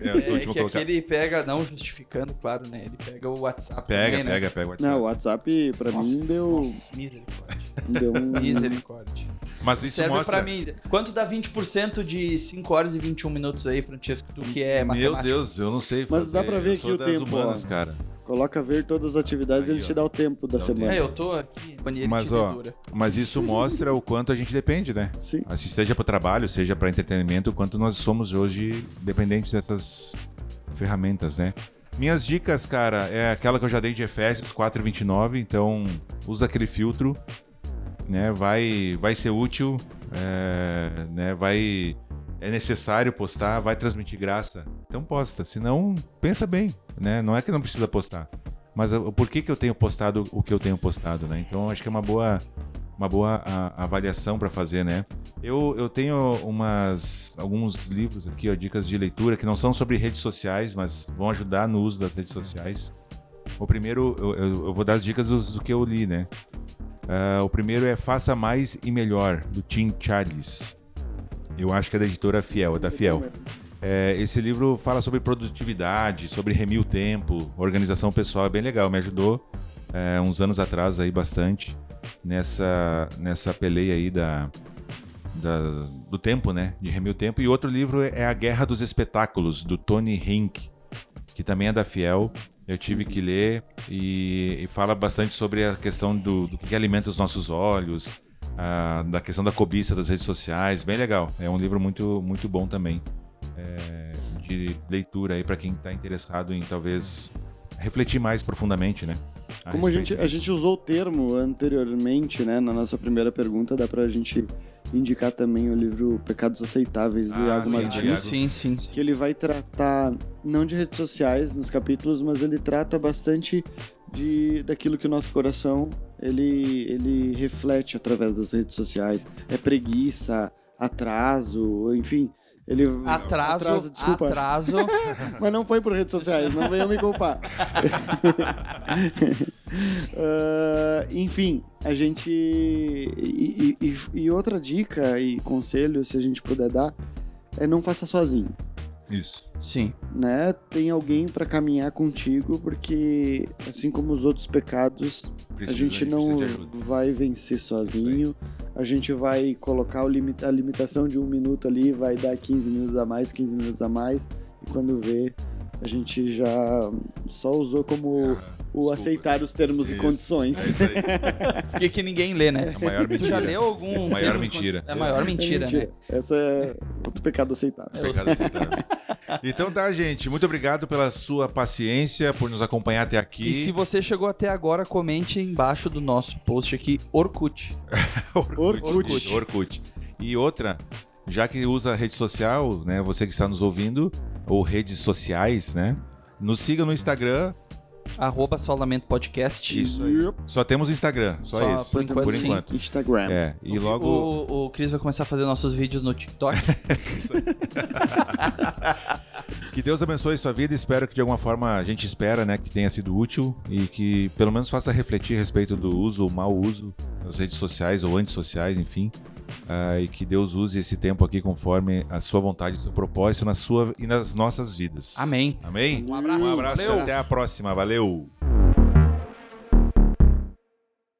É, eu sou o É último que colocado. aqui ele pega, não justificando, claro, né? Ele pega o WhatsApp Pega, também, né? pega, pega o WhatsApp. Não, o WhatsApp pra Nossa, mim deu, Nossa, misericórdia. Deu um. Misericórdia. Mas isso Serve mostra. pra mim. Quanto dá 20% de 5 horas e 21 minutos aí, Francesco? Tu que é Meu matemático. Deus, eu não sei fazer. Mas dá pra ver eu aqui o tempo, humanas, ó. cara. Coloca ver todas as atividades e ele ó. te dá o tempo da Dá o semana. É, eu tô aqui. banheiro Mas, de ó. Mas isso mostra o quanto a gente depende, né? Sim. Assim, seja para trabalho, seja para entretenimento, o quanto nós somos hoje dependentes dessas ferramentas, né? Minhas dicas, cara, é aquela que eu já dei de Efésios 4:29, então usa aquele filtro, né? Vai, vai ser útil, é, né? Vai é necessário postar, vai transmitir graça, então posta. Senão pensa bem, né? Não é que não precisa postar, mas por que que eu tenho postado o que eu tenho postado, né? Então acho que é uma boa uma boa a- avaliação para fazer, né? Eu, eu tenho umas alguns livros aqui, ó, dicas de leitura que não são sobre redes sociais, mas vão ajudar no uso das redes sociais. O primeiro, eu, eu- eu vou dar as dicas do, do que eu li, né? Ah, o primeiro é Faça Mais e Melhor, do Tim Charles. Eu acho que é da editora Fiel, é da Fiel. É, esse livro fala sobre produtividade, sobre remir o tempo, organização pessoal, é bem legal, me ajudou é, uns anos atrás aí bastante nessa, nessa peleia aí da, da- do tempo, né? De remir o tempo. E outro livro é A Guerra dos Espetáculos, do Tony Hink, que também é da Fiel. Eu tive que ler e, e fala bastante sobre a questão do, do que alimenta os nossos olhos, a- da questão da cobiça das redes sociais. Bem legal. É um livro muito, muito bom também. é, de leitura aí para quem está interessado em talvez refletir mais profundamente, né? Como a gente, a gente usou o termo anteriormente, né, na nossa primeira pergunta, dá pra gente indicar também o livro Pecados Aceitáveis do Ah, Iago sim, Martins. Sim, sim, sim. que ele vai tratar não de redes sociais nos capítulos, mas ele trata bastante de daquilo que o nosso coração ele ele reflete através das redes sociais. É preguiça, atraso, enfim, ele Atraso, desculpa, atraso. mas não foi por redes sociais, não venham me culpar. Ah, enfim, a gente. E, e- e- outra dica e conselho, se a gente puder dar, é não faça sozinho. Isso. Sim. Né? Tem alguém pra caminhar contigo, porque assim como os outros pecados, Precisa, a gente não vai vencer sozinho. A gente vai colocar limita- a limitação de um minuto ali, vai dar 15 minutos a mais, 15 minutos a mais. E quando vê, a gente já só usou como o Desculpa. aceitar os termos e Isso. condições. É isso aí. Porque que ninguém lê, né? É a maior Tu já mentira. leu algum. Maior termos mentira. É a maior mentira, né? Essa é outro pecado aceitável. Pecado aceitável. Então tá, gente. Muito obrigado pela sua paciência, por nos acompanhar até aqui. E se você chegou até agora, comente embaixo do nosso post aqui, Orkut. Orkut. Orkut. Orkut. E outra, já que usa rede social, né? Você que está nos ouvindo, ou redes sociais, né? Nos siga no Instagram. Arroba Solamento Podcast. Isso aí. Só temos o Instagram, só, Só isso. por enquanto, por sim. enquanto. Instagram. É, e O- logo. O, o Cris vai começar a fazer nossos vídeos no TikTok. Isso aí. que Deus abençoe sua vida. Espero que de alguma forma a gente espera, né, que tenha sido útil e que pelo menos faça refletir a respeito do uso ou mau uso das redes sociais ou antissociais, enfim. Ah, e que Deus use esse tempo aqui conforme a sua vontade, o seu propósito na sua e nas nossas vidas. Amém. Amém? Um abraço. Um abraço e Valeu. até a próxima. Valeu.